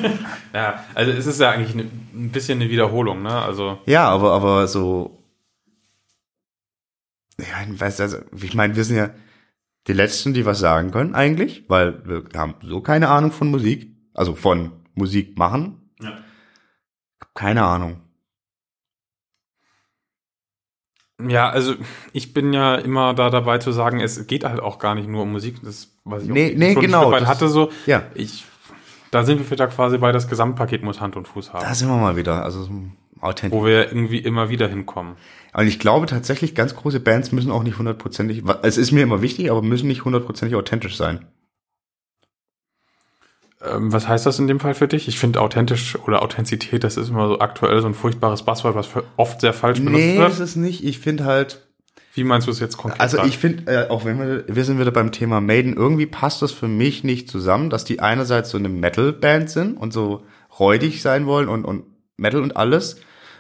ja, also es ist ja eigentlich ne, ein bisschen eine Wiederholung, ne? Also Ja, aber, aber so. Ja, ich weiß, also, ich meine, wir sind ja die Letzten, die was sagen können, eigentlich, weil wir haben so keine Ahnung von Musik, also von Musik machen. Ja. Keine Ahnung. Ja, also ich bin ja immer da dabei zu sagen, es geht halt auch gar nicht nur um Musik, das was ich Nee, auch nee, schon genau, ein hatte so. Ja, Ich da sind wir wieder quasi bei das Gesamtpaket muss Hand und Fuß haben. da sind wir mal wieder. Also authentisch. wo wir irgendwie immer wieder hinkommen. Und ich glaube tatsächlich, ganz große Bands müssen auch nicht hundertprozentig, es ist mir immer wichtig, aber müssen nicht hundertprozentig authentisch sein. Ähm, was heißt das in dem Fall für dich? Ich finde authentisch oder Authentizität, das ist immer so aktuell so ein furchtbares Buzzword, was oft sehr falsch benutzt Nee, wird. das ist nicht. Ich finde halt, Wie meinst du es jetzt konkret? also ich finde, äh, auch wenn wir, wir sind wieder beim Thema Maiden, irgendwie passt das für mich nicht zusammen, dass die einerseits so eine Metal-Band sind und so räudig sein wollen und, und Metal und alles.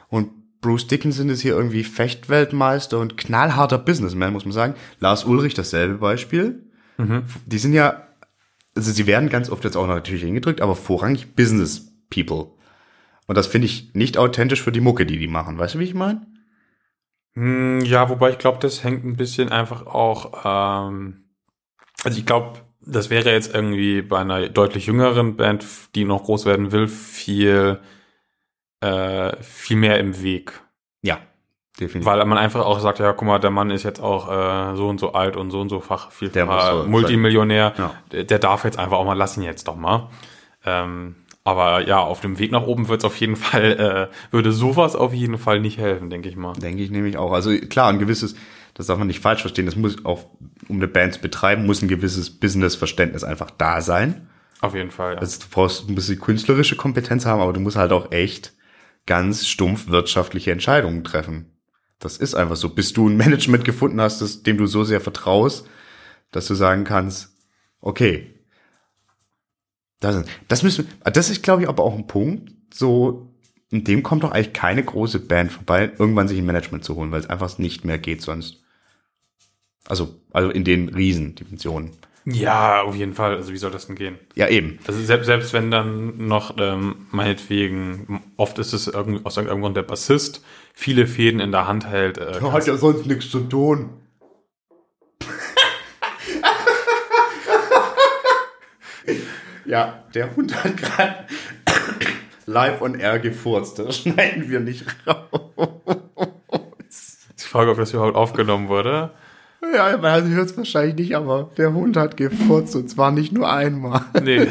Und Bruce Dickinson ist hier irgendwie Fechtweltmeister und knallharter Businessman, muss man sagen. Lars Ulrich dasselbe Beispiel. Die sind ja, also sie werden ganz oft jetzt auch natürlich hingedrückt, aber vorrangig Business People. Und das finde ich nicht authentisch für die Mucke, die die machen. Weißt du, wie ich meine? Hm, Ja, wobei ich glaube, das hängt ein bisschen einfach auch, ähm, also ich glaube, das wäre jetzt irgendwie bei einer deutlich jüngeren Band, die noch groß werden will, viel, äh, viel mehr im Weg. Ja, definitiv. Weil man einfach auch sagt, ja, guck mal, der Mann ist jetzt auch äh, so und so alt und so und so fach viel so Multimillionär. Ja. Der, der darf jetzt einfach auch mal, lass ihn jetzt doch mal. Ähm, aber ja, auf dem Weg nach oben wird es auf jeden Fall, äh, würde sowas auf jeden Fall nicht helfen, denke ich mal. Denke ich nämlich auch. Also klar, ein gewisses, das darf man nicht falsch verstehen, das muss auch, um eine Band zu betreiben, muss ein gewisses Business-Verständnis einfach da sein. Auf jeden Fall. Ja. Also du brauchst ein bisschen künstlerische Kompetenz haben, aber du musst halt auch echt ganz stumpf wirtschaftliche Entscheidungen treffen. Das ist einfach so. Bis du ein Management gefunden hast, das, dem du so sehr vertraust, dass du sagen kannst, okay, das, das müssen, das ist, glaube ich, aber auch ein Punkt, so, in dem kommt doch eigentlich keine große Band vorbei, irgendwann sich ein Management zu holen, weil es einfach nicht mehr geht sonst. Also, also in den Riesendimensionen. Ja, auf jeden Fall. Also wie soll das denn gehen? Ja, eben. Also selbst, selbst wenn dann noch ähm, meinetwegen, oft ist es irgendwie aus irgendeinem Grund der Bassist, viele Fäden in der Hand hält. Äh, Hat ja sonst nichts zu tun. ja, der Hund hat gerade live on air gefurzt. Das schneiden wir nicht raus. ich frage, ob das überhaupt aufgenommen wurde. Ja, man hört es wahrscheinlich nicht, aber der Hund hat gefurzt und zwar nicht nur einmal. Nee.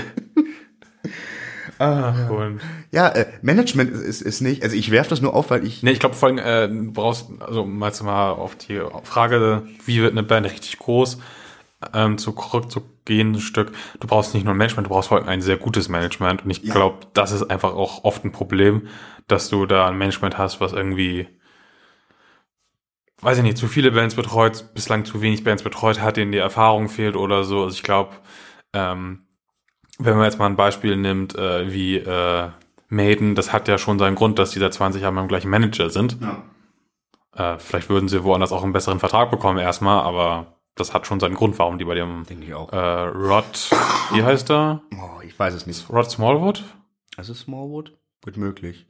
ah, und Ja, äh, Management ist, ist, ist nicht, also ich werfe das nur auf, weil ich Nee, ich glaube vor allem, äh, du brauchst, also um jetzt mal auf die Frage, wie wird eine Band richtig groß, ähm, zurückzugehen, ein Stück. Du brauchst nicht nur ein Management, du brauchst vor allem ein sehr gutes Management. Und ich Ja. glaube, das ist einfach auch oft ein Problem, dass du da ein Management hast, was irgendwie, weiß ich nicht, zu viele Bands betreut, bislang zu wenig Bands betreut hat, denen die Erfahrung fehlt oder so. Also ich glaube, ähm, wenn man jetzt mal ein Beispiel nimmt, äh, wie äh, Maiden, das hat ja schon seinen Grund, dass die seit 20 Jahren beim gleichen Manager sind. ja, Äh, vielleicht würden sie woanders auch einen besseren Vertrag bekommen erstmal, aber das hat schon seinen Grund, warum die bei dem denke ich auch. äh, Rod, wie heißt er? Oh, ich weiß es nicht. Rod Smallwood? Also Smallwood? Gut möglich.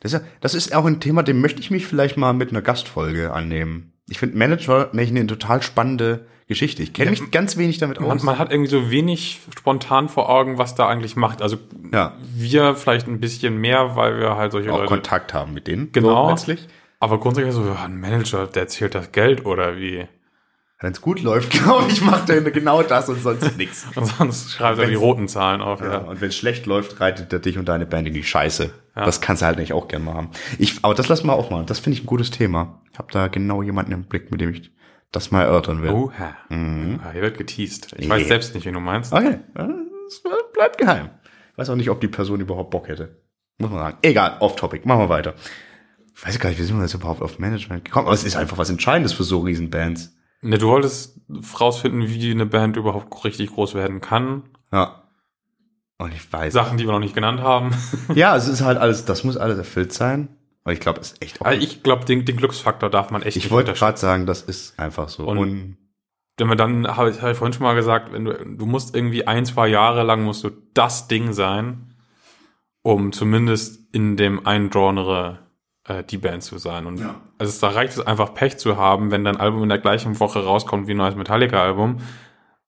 Das ist, ja- das ist auch ein Thema, dem möchte ich mich vielleicht mal mit einer Gastfolge annehmen. Ich finde Manager nämlich eine total spannende Geschichte. Ich kenne mich ganz wenig damit Man, aus. man hat irgendwie so wenig spontan vor Augen, was da eigentlich macht. Also ja, wir vielleicht ein bisschen mehr, weil wir halt solche auch Leute. Kontakt haben mit denen. Genau. So letztlich. Aber grundsätzlich so, ja, ein Manager, der zählt das Geld oder wie? Wenn es gut läuft, glaube ich, macht er genau das und sonst nichts. Und sonst schreibt er die roten Zahlen auf. Ja, Ja. und wenn es schlecht läuft, reitet er dich und deine Band in die Scheiße. Ja. Das kannst du halt nicht auch gerne mal haben. Ich, aber das lassen wir auch mal. Das finde ich ein gutes Thema. Ich habe da genau jemanden im Blick, mit dem ich das mal erörtern will. Oha. Ja, hier wird geteased. Ich weiß Yeah. selbst nicht, wen du meinst. Okay, das bleibt geheim. Ich weiß auch nicht, ob die Person überhaupt Bock hätte. Muss man sagen. Egal, off-topic. Machen wir weiter. Ich weiß gar nicht, wie sind wir jetzt überhaupt auf Management gekommen? Aber es ist einfach was Entscheidendes für so Riesenbands. Ne, du wolltest rausfinden, wie eine Band überhaupt richtig groß werden kann. Ja. Und ich weiß. Sachen, die wir noch nicht genannt haben. Ja, es ist halt alles, das muss alles erfüllt sein. Und ich glaube, es ist echt auch. Also ich glaube, den, den Glücksfaktor darf man echt ich wollte gerade sagen, das ist einfach so. Und- Und, Wenn wir dann, habe ich, hab ich vorhin schon mal gesagt, wenn du, du musst irgendwie ein, zwei Jahre lang musst du das Ding sein, um zumindest in dem einen Genre äh, die Band zu sein. Und Ja. also es, da reicht es einfach Pech zu haben, wenn dein Album in der gleichen Woche rauskommt wie ein neues Metallica-Album,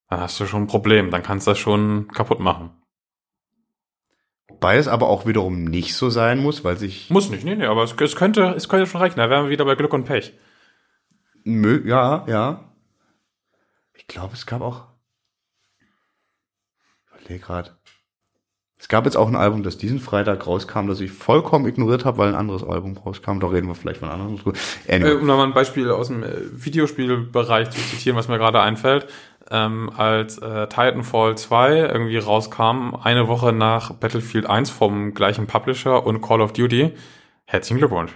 dann hast du schon ein Problem. Dann kannst du das schon kaputt machen. wobei es aber auch wiederum nicht so sein muss, weil sich, Muss nicht, nee, nee, aber es, es könnte, es könnte schon reichen. Da wären wir wieder bei Glück und Pech. Mö, ja, ja. Ich glaube, es gab auch, ich überlege gerade, Es gab jetzt auch ein Album, das diesen Freitag rauskam, das ich vollkommen ignoriert habe, weil ein anderes Album rauskam. Da reden wir vielleicht von anderen. Anyway. Äh, um nochmal ein Beispiel aus dem äh, Videospielbereich zu zitieren, was mir gerade einfällt. Ähm, als äh, Titanfall 2 irgendwie rauskam, eine Woche nach Battlefield 1 vom gleichen Publisher und Call of Duty, herzlichen Glückwunsch.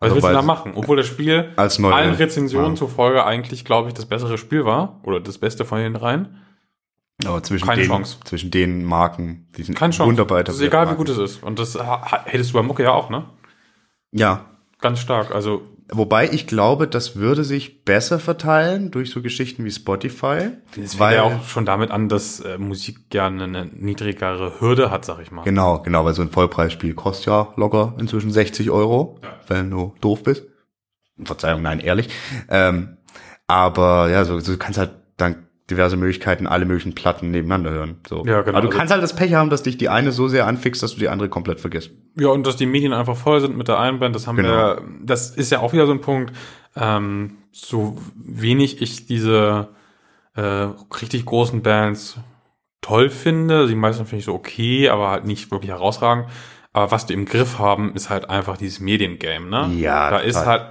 Was also willst du da machen? Obwohl das Spiel als neue, allen Rezensionen ja. zufolge eigentlich, glaube ich, das bessere Spiel war oder das Beste von den dreien. Aber zwischen Keine den, Chance. zwischen den Marken, die sind Keine Chance. wunderbar Das ist egal, wie gut es ist. Und das hättest du bei Mucke ja auch, ne? Ja. Ganz stark. Also Wobei ich glaube, das würde sich besser verteilen durch so Geschichten wie Spotify. Das weil ja auch schon damit an, dass äh, Musik gerne eine niedrigere Hürde hat, sag ich mal. Genau, genau, weil so ein Vollpreisspiel kostet ja locker inzwischen 60 Euro, ja. wenn du doof bist. Verzeihung, nein, ehrlich. Ähm, aber ja, so, so du kannst halt dann diverse Möglichkeiten, alle möglichen Platten nebeneinander hören. So. Ja, genau. Aber du kannst halt das Pech haben, dass dich die eine so sehr anfixt, dass du die andere komplett vergisst. Ja, und dass die Medien einfach voll sind mit der einen Band, das haben genau. wir, das ist ja auch wieder so ein Punkt, ähm, so wenig ich diese äh, richtig großen Bands toll finde, die meisten finde ich so okay, aber halt nicht wirklich herausragend. Aber was die im Griff haben, ist halt einfach dieses Mediengame, ne? Ja. Da total. ist halt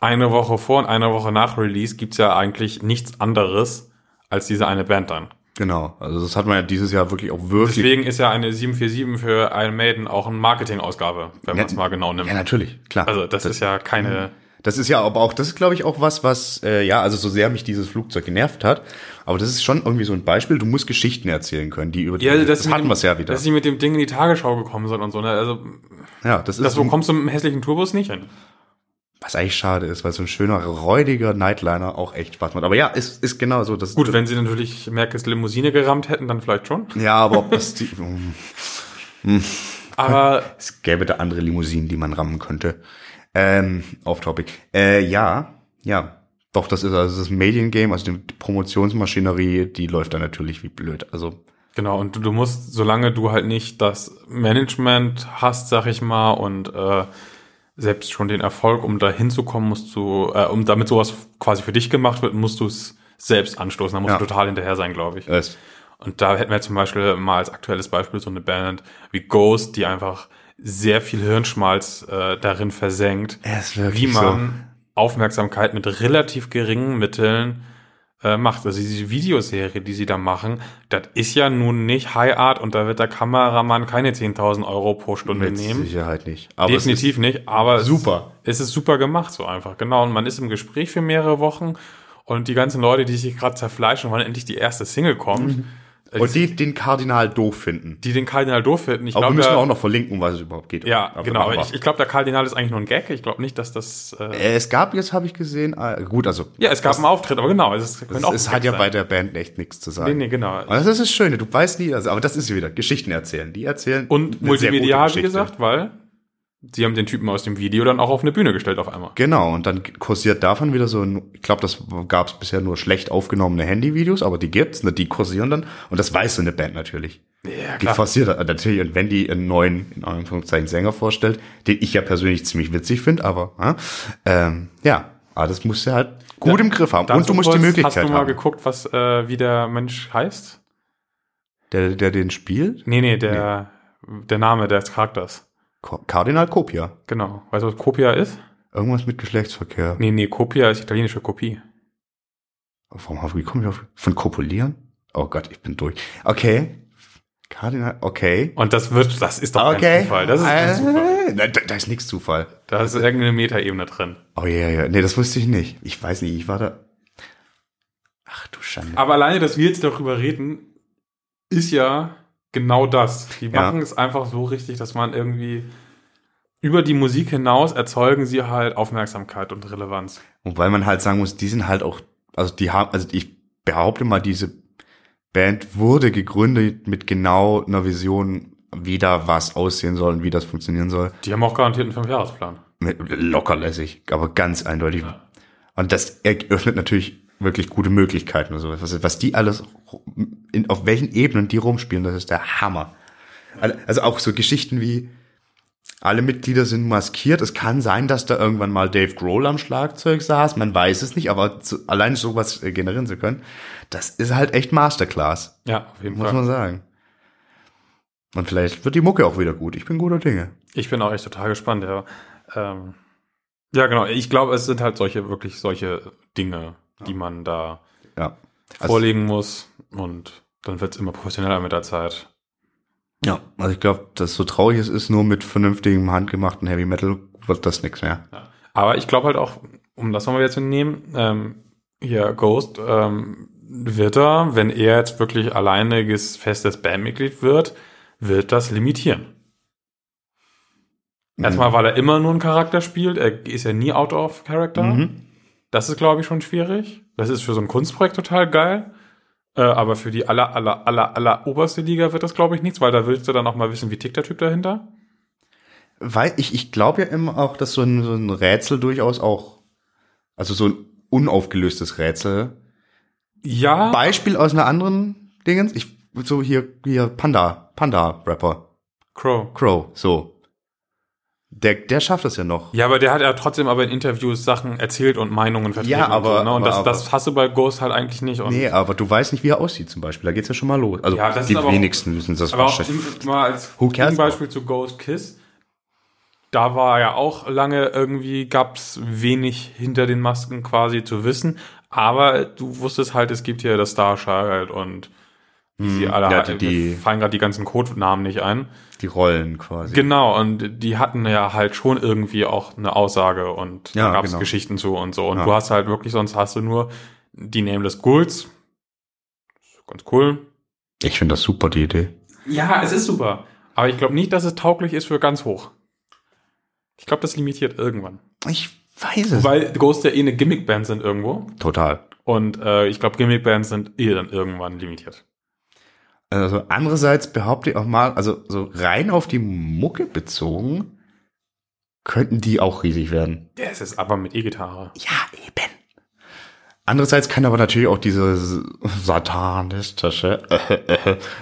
eine Woche vor und eine Woche nach Release gibt's ja eigentlich nichts anderes als diese eine Band dann. Genau, also das hat man ja dieses Jahr wirklich auch wirklich. Deswegen ist ja eine 747 für Iron Maiden auch eine Marketingausgabe, wenn man es mal genau nimmt. Ja, natürlich, klar. Also das, das ist ja keine. Das ist ja aber auch, das ist glaube ich auch was, was, äh, ja, also so sehr mich dieses Flugzeug genervt hat, aber das ist schon irgendwie so ein Beispiel, du musst Geschichten erzählen können, die über die, ja, also das, das hatten wir ja wieder. Dass sie mit dem Ding in die Tagesschau gekommen sind und so, ne? Also, ja, das ist. Das bekommst du mit einem hässlichen Tourbus nicht hin. Was eigentlich schade ist, weil so ein schöner, räudiger Nightliner auch echt Spaß macht. Aber ja, ist, ist genau so. Das, Gut, wenn sie natürlich Merkes Limousine gerammt hätten, dann vielleicht schon. Ja, aber ob das die, hm. aber es gäbe da andere Limousinen, die man rammen könnte. Ähm, off topic. Äh, ja, ja. Doch, das ist also das Mediengame, also die Promotionsmaschinerie, die läuft da natürlich wie blöd. Also Genau, und du, du musst, solange du halt nicht das Management hast, sag ich mal, und äh, selbst schon den Erfolg, um da hinzukommen, musst du, äh, um damit sowas quasi für dich gemacht wird, musst du es selbst anstoßen. Da musst ja. du total hinterher sein, glaube ich. Es. Und da hätten wir zum Beispiel mal als aktuelles Beispiel so eine Band wie Ghost, die einfach sehr viel Hirnschmalz äh, darin versenkt, wie man so. Aufmerksamkeit mit relativ geringen Mitteln äh, macht. Also diese Videoserie, die sie da machen, das ist ja nun nicht High Art und da wird der Kameramann keine 10.000 Euro pro Stunde Mit nehmen. Sicherheit nicht. Aber Definitiv nicht, aber super. Es, es ist super gemacht so einfach, genau. Und man ist im Gespräch für mehrere Wochen und die ganzen Leute, die sich gerade zerfleischen, wann endlich die erste Single kommt. Mhm und die den Kardinal doof finden. Die den Kardinal doof finden. Ich glaube, müssen wir auch noch verlinken, was es überhaupt geht. Ja, aber genau. Aber ich, ich glaube, der Kardinal ist eigentlich nur ein Gag. Ich glaube nicht, dass das. Äh, äh es gab jetzt, habe ich gesehen. Äh, gut, also. Ja, es gab einen Auftritt, aber genau. Es, es, auch es hat ja sein. bei der Band echt nichts zu sagen. Nee, nee, genau. Und das ist das Schöne. Du weißt nie, also, aber das ist wieder Geschichten erzählen. Die erzählen. Und multimedial, wie gesagt, weil Sie haben den Typen aus dem Video dann auch auf eine Bühne gestellt auf einmal. Genau, und dann kursiert davon wieder so ein, ich glaube, das gab es bisher nur schlecht aufgenommene Handyvideos, aber die gibt's, ne, die kursieren dann und das weiß so eine Band natürlich. Ja, klar. Die forciert natürlich, und wenn die einen neuen, in Anführungszeichen, Sänger vorstellt, den ich ja persönlich ziemlich witzig finde, aber äh, ähm, ja, aber das musst du halt gut ja, im Griff haben. Und du musst die Möglichkeit haben. Hast du mal haben. geguckt, was äh, wie der Mensch heißt? Der, der den spielt? Nee, nee, der, nee. der Name des Charakters. Kardinal Copia. Genau. Weißt du, was Copia ist? Irgendwas mit Geschlechtsverkehr. Nee, nee, Copia ist italienische Kopie. Warum wie komme ich auf von kopulieren? Oh Gott, ich bin durch. Okay. Kardinal, okay. Und das wird, das ist doch okay. kein Zufall. Das ist kein Zufall. Da, da, da ist nichts Zufall. Da ist irgendeine Metaebene drin. Oh ja, yeah, ja. Yeah. Nee, das wusste ich nicht. Ich weiß nicht, ich war da. Ach du Schande. Aber alleine, dass wir jetzt darüber reden, ist ja genau das. Die machen ja. es einfach so richtig, dass man irgendwie über die Musik hinaus erzeugen sie halt Aufmerksamkeit und Relevanz. Wobei man halt sagen muss, die sind halt auch, also die haben, also ich behaupte mal, diese Band wurde gegründet mit genau einer Vision, wie da was aussehen soll und wie das funktionieren soll. Die haben auch garantiert einen Fünfjahresplan. Lockerlässig, aber ganz eindeutig. Ja. Und das eröffnet natürlich wirklich gute Möglichkeiten und so. Was, was die alles, in, auf welchen Ebenen die rumspielen, das ist der Hammer. Also auch so Geschichten wie, alle Mitglieder sind maskiert. Es kann sein, dass da irgendwann mal Dave Grohl am Schlagzeug saß. Man weiß es nicht, aber zu, allein sowas äh, generieren zu können, das ist halt echt Masterclass. Ja, auf jeden muss Fall. Muss man sagen. Und vielleicht wird die Mucke auch wieder gut. Ich bin guter Dinge. Ich bin auch echt total gespannt, ja. Ähm, ja, genau. Ich glaube, es sind halt solche, wirklich solche Dinge, die man da Ja. Also, vorlegen muss. Und dann wird es immer professioneller mit der Zeit. ja. Also ich glaube, dass so traurig es ist, nur mit vernünftigem handgemachten Heavy Metal wird das nichts mehr. Ja. Aber ich glaube halt auch, um das nochmal jetzt zu nehmen, ähm, hier Ghost, ähm, wird er, wenn er jetzt wirklich alleiniges festes Bandmitglied wird, wird das limitieren. Erstmal, weil er immer nur einen Charakter spielt. Er ist ja nie out of character. Mhm. Das ist, glaube ich, schon schwierig. Das ist für so ein Kunstprojekt total geil. Äh, aber für die aller, aller, aller, aller oberste Liga wird das, glaube ich, nichts, weil da willst du dann auch mal wissen, wie tickt der Typ dahinter. Weil ich, ich glaube ja immer auch, dass so ein, so ein Rätsel durchaus auch, also so ein unaufgelöstes Rätsel. Ja. Beispiel aus einer anderen Dingens. Ich, so hier, hier, Panda, Panda-Rapper. Crow. Crow, so. Der, der schafft es ja noch. Ja, aber der hat ja trotzdem aber in Interviews Sachen erzählt und Meinungen vertreten. Ja, aber- und, so, ne? und das, aber- das hast du bei Ghost halt eigentlich nicht. Und Nee, aber du weißt nicht, wie er aussieht zum Beispiel. Da geht's ja schon mal los. Also Ja, das die auch- wenigsten wissen das Aber wahrscheinlich. mal als Beispiel zu Ghost Kiss. Da war ja auch lange irgendwie, gab's wenig hinter den Masken quasi zu wissen. Aber du wusstest halt, es gibt hier das Starchild und wie sie alle Hm, ja, halt, die- die- fallen gerade die ganzen Codenamen nicht ein. Die Rollen quasi. Genau, und die hatten ja halt schon irgendwie auch eine Aussage und Ja, da gab's genau. Geschichten zu und so. Und Ja. du hast halt wirklich, sonst hast du nur die Nameless Ghouls. Ganz cool. Ich finde das super, die Idee. Ja, es ist super. Aber ich glaube nicht, dass es tauglich ist für ganz hoch. Ich glaube, das limitiert irgendwann. Ich weiß es. Weil Ghost ja eh eine Gimmickband sind irgendwo. Total. Und äh, ich glaube, Gimmickbands sind eh dann irgendwann limitiert. Also andererseits behaupte ich auch mal, also so rein auf die Mucke bezogen, könnten die auch riesig werden. Ja, es ist aber mit E-Gitarre. Ja, eben. Andererseits kann aber natürlich auch dieser satanistische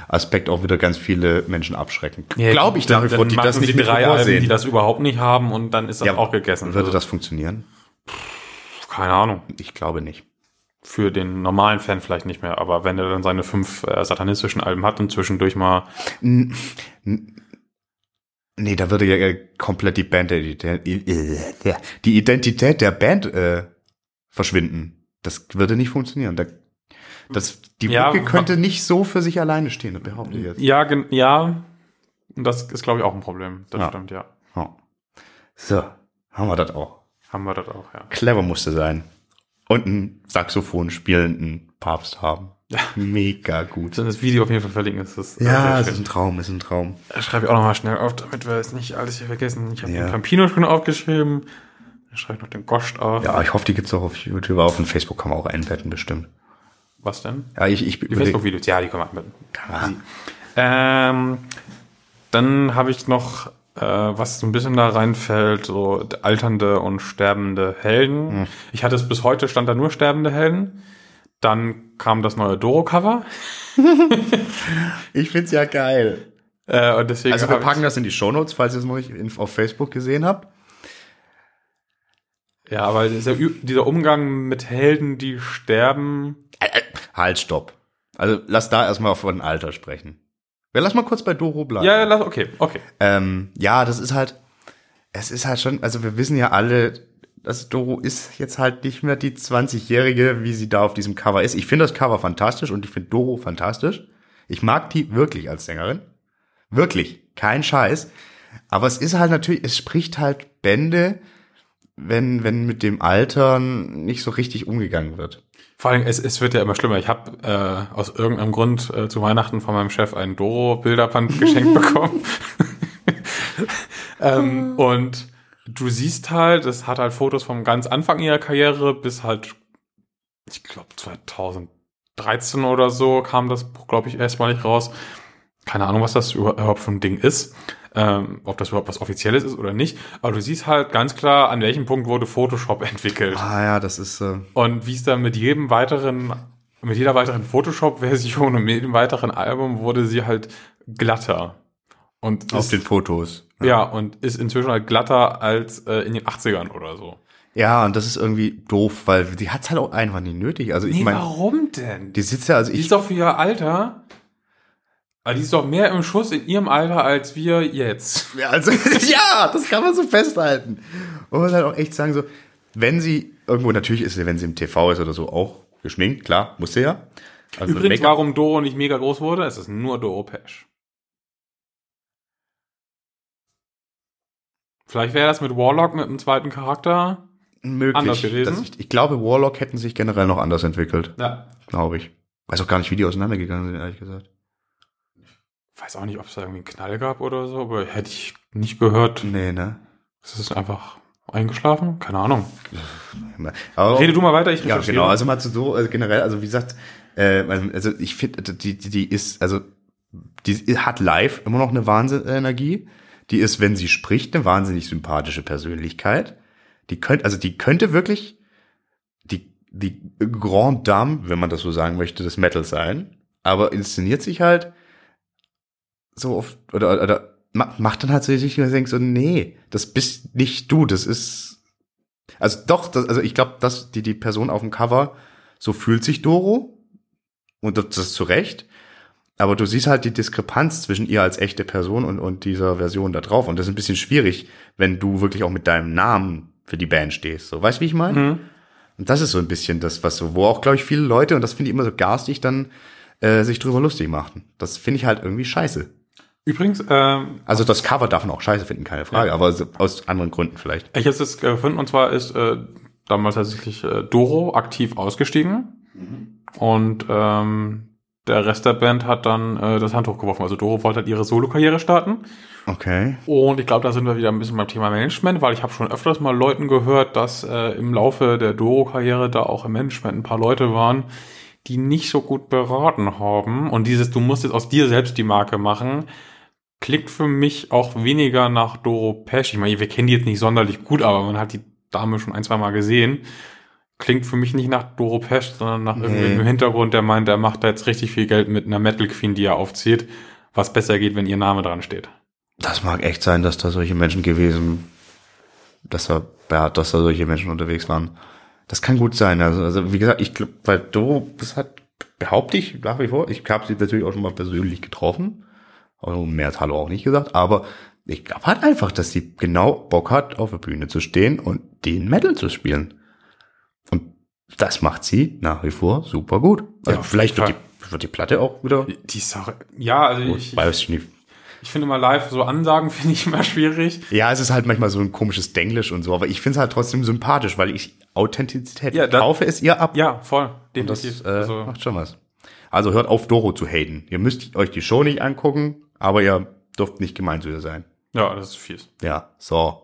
Aspekt auch wieder ganz viele Menschen abschrecken. Glaube ich nach wie dann, vor, die das nicht mit drei Alben, die das überhaupt nicht haben und dann ist das Ja, auch gegessen. Würde Also, das funktionieren? Keine Ahnung. Ich glaube nicht. Für den normalen Fan vielleicht nicht mehr, aber wenn er dann seine fünf äh, satanistischen Alben hat und zwischendurch mal Nee, da würde ja äh, komplett die Band, äh, die Identität der Band äh, verschwinden. Das würde nicht funktionieren. Da, das, die Ja, könnte nicht so für sich alleine stehen, das behaupte ich jetzt. Ja, ja. Das ist, glaube ich, auch ein Problem. Das Ja. stimmt, ja. Ja. So, haben wir das auch. Haben wir das auch, ja. Clever musste sein. Und einen Saxophon spielenden Papst haben. Mega gut. Das Video auf jeden Fall verlinken. Das ist Ja, es schön. ist ein Traum, ist ein Traum. Das schreibe ich auch nochmal schnell auf, damit wir es nicht alles hier vergessen. Ich habe Ja. den Campino schon aufgeschrieben. Dann schreibe ich noch den Goscht auf. Ja, ich hoffe, die gibt's auch auf YouTube, auf dem Facebook kann man auch einbetten, bestimmt. Was denn? Ja, ich, ich Die Facebook-Videos, ja, die können wir anbieten. Ah, Ähm, dann habe ich noch, äh, was so ein bisschen da reinfällt, so alternde und sterbende Helden. Hm. Ich hatte es bis heute, stand da nur sterbende Helden. Dann kam das neue Doro-Cover. Ich find's ja geil. Äh, und deswegen Also wir packen das in die Shownotes, falls ihr es noch nicht auf Facebook gesehen habt. Ja, aber dieser, dieser Umgang mit Helden, die sterben. Halt, stopp. Also lass da erstmal von Alter sprechen. Ja, lass mal kurz bei Doro bleiben. Ja, ja, lass, okay, okay. Ähm, ja, das ist halt, es ist halt schon, also wir wissen ja alle, dass Doro ist jetzt halt nicht mehr die 20-Jährige, wie sie da auf diesem Cover ist. Ich finde das Cover fantastisch und ich finde Doro fantastisch. Ich mag die wirklich als Sängerin. Wirklich. Kein Scheiß. Aber es ist halt natürlich, es spricht halt Bände, wenn, wenn mit dem Alter nicht so richtig umgegangen wird. Vor allem, es, es wird ja immer schlimmer. Ich habe äh, aus irgendeinem Grund äh, zu Weihnachten von meinem Chef ein Doro-Bilderband geschenkt bekommen. ähm, und du siehst halt, es hat halt Fotos vom ganz Anfang ihrer Karriere bis halt, ich glaube 2013 oder so kam das Buch, glaube ich, erstmalig raus. Keine Ahnung, was das überhaupt für ein Ding ist. Ähm, ob das überhaupt was Offizielles ist oder nicht. Aber du siehst halt ganz klar, an welchem Punkt wurde Photoshop entwickelt. Ah ja, das ist, äh, Und wie es dann mit jedem weiteren, mit jeder weiteren Photoshop-Version und mit jedem weiteren Album wurde sie halt glatter. Und auf ist, den Fotos. ja, und ist inzwischen halt glatter als äh, in den 80ern oder so. Ja, und das ist irgendwie doof, weil die hat's halt auch einfach nicht nötig. Also ich meine, warum denn? die sitzt ja, also Die ich, ist doch für ihr Alter. Aber die ist doch mehr im Schuss in ihrem Alter als wir jetzt. Ja, also, ja, das kann man so festhalten. Und man halt auch echt sagen, so, wenn sie irgendwo, natürlich ist sie, wenn sie im TV ist oder so, auch geschminkt, klar, muss sie ja. Also Übrigens, warum Doro nicht mega groß wurde, es ist nur Doro Pesch. Vielleicht wäre das mit Warlock mit einem zweiten Charakter. möglich. anders gewesen. Ich, ich glaube, Warlock hätten sich generell noch anders entwickelt, Ja. glaube ich. Weiß auch gar nicht, wie die auseinandergegangen sind, ehrlich gesagt. Weiß auch nicht, ob es da irgendwie einen Knall gab oder so, aber hätte ich nicht gehört. Nee, ne? Es ist einfach eingeschlafen? Keine Ahnung. Aber, Rede du mal weiter, ich Ja, recherchiere. genau. Also mal zu so, also generell, also wie gesagt, äh, also ich finde, die, die, die ist, also die hat live immer noch eine Wahnsinnenergie. Die ist, wenn sie spricht, eine wahnsinnig sympathische Persönlichkeit. Die könnte, also die könnte wirklich die, die Grand Dame, wenn man das so sagen möchte, des Metal sein. Aber inszeniert sich halt so oft, oder, oder ma- macht dann halt so, dass ich mir denke, so, nee, das bist nicht du, das ist, also doch, das, also ich glaube, dass die, die Person auf dem Cover, so fühlt sich Doro. Und das, das ist zu Recht. Aber du siehst halt die Diskrepanz zwischen ihr als echte Person und, und dieser Version da drauf. Und das ist ein bisschen schwierig, wenn du wirklich auch mit deinem Namen für die Band stehst. So, weißt du, wie ich meine? Mhm. Und das ist so ein bisschen das, was so, wo auch, glaube ich, viele Leute, und das finde ich immer so garstig, dann äh, sich drüber lustig machten. Das finde ich halt irgendwie scheiße. Übrigens, ähm, Also das Cover darf man auch scheiße finden, keine Frage, Ja. aber aus anderen Gründen vielleicht. ich habe es jetzt gefunden und zwar ist äh, damals tatsächlich äh, Doro aktiv ausgestiegen und ähm, der Rest der Band hat dann äh, das Handtuch geworfen. Also Doro wollte halt ihre Solo-Karriere starten Okay. Und ich glaube, da sind wir wieder ein bisschen beim Thema Management, weil ich habe schon öfters mal Leuten gehört, dass äh, im Laufe der Doro-Karriere da auch im Management ein paar Leute waren, die nicht so gut beraten haben. Und dieses, du musst jetzt aus dir selbst die Marke machen, klingt für mich auch weniger nach Doro Pesch. Ich meine, wir kennen die jetzt nicht sonderlich gut, aber man hat die Dame schon ein, zwei Mal gesehen. Klingt für mich nicht nach Doro Pesch, sondern nach irgendeinem im Hintergrund, der meint, der macht da jetzt richtig viel Geld mit einer Metal Queen, die er aufzieht, was besser geht, wenn ihr Name dran steht. Das mag echt sein, dass da solche Menschen gewesen, dass da, ja, dass da solche Menschen unterwegs waren. Das kann gut sein. Also, also wie gesagt, ich glaube, weil Doro, das hat, behaupte ich nach wie vor, ich habe sie natürlich auch schon mal persönlich getroffen. Mehr hat Hallo auch nicht gesagt, aber ich glaube halt einfach, dass sie genau Bock hat, auf der Bühne zu stehen und den Metal zu spielen. Und das macht sie nach wie vor super gut. Also Ja, vielleicht wird die, wird die Platte auch wieder. Die Sache, ja, also ich, ich, weiß ich nicht. ich finde mal live so Ansagen finde ich immer schwierig. Ja, es ist halt manchmal so ein komisches Denglisch und so, aber ich finde es halt trotzdem sympathisch, weil ich Authentizität Ja, da- kaufe es ihr ab. Ja, voll, und das definitiv. äh, also, macht schon was. Also hört auf, Doro zu haten. Ihr müsst euch die Show nicht angucken, aber ihr dürft nicht gemein zu ihr sein. ja, das ist fies. Ja, so.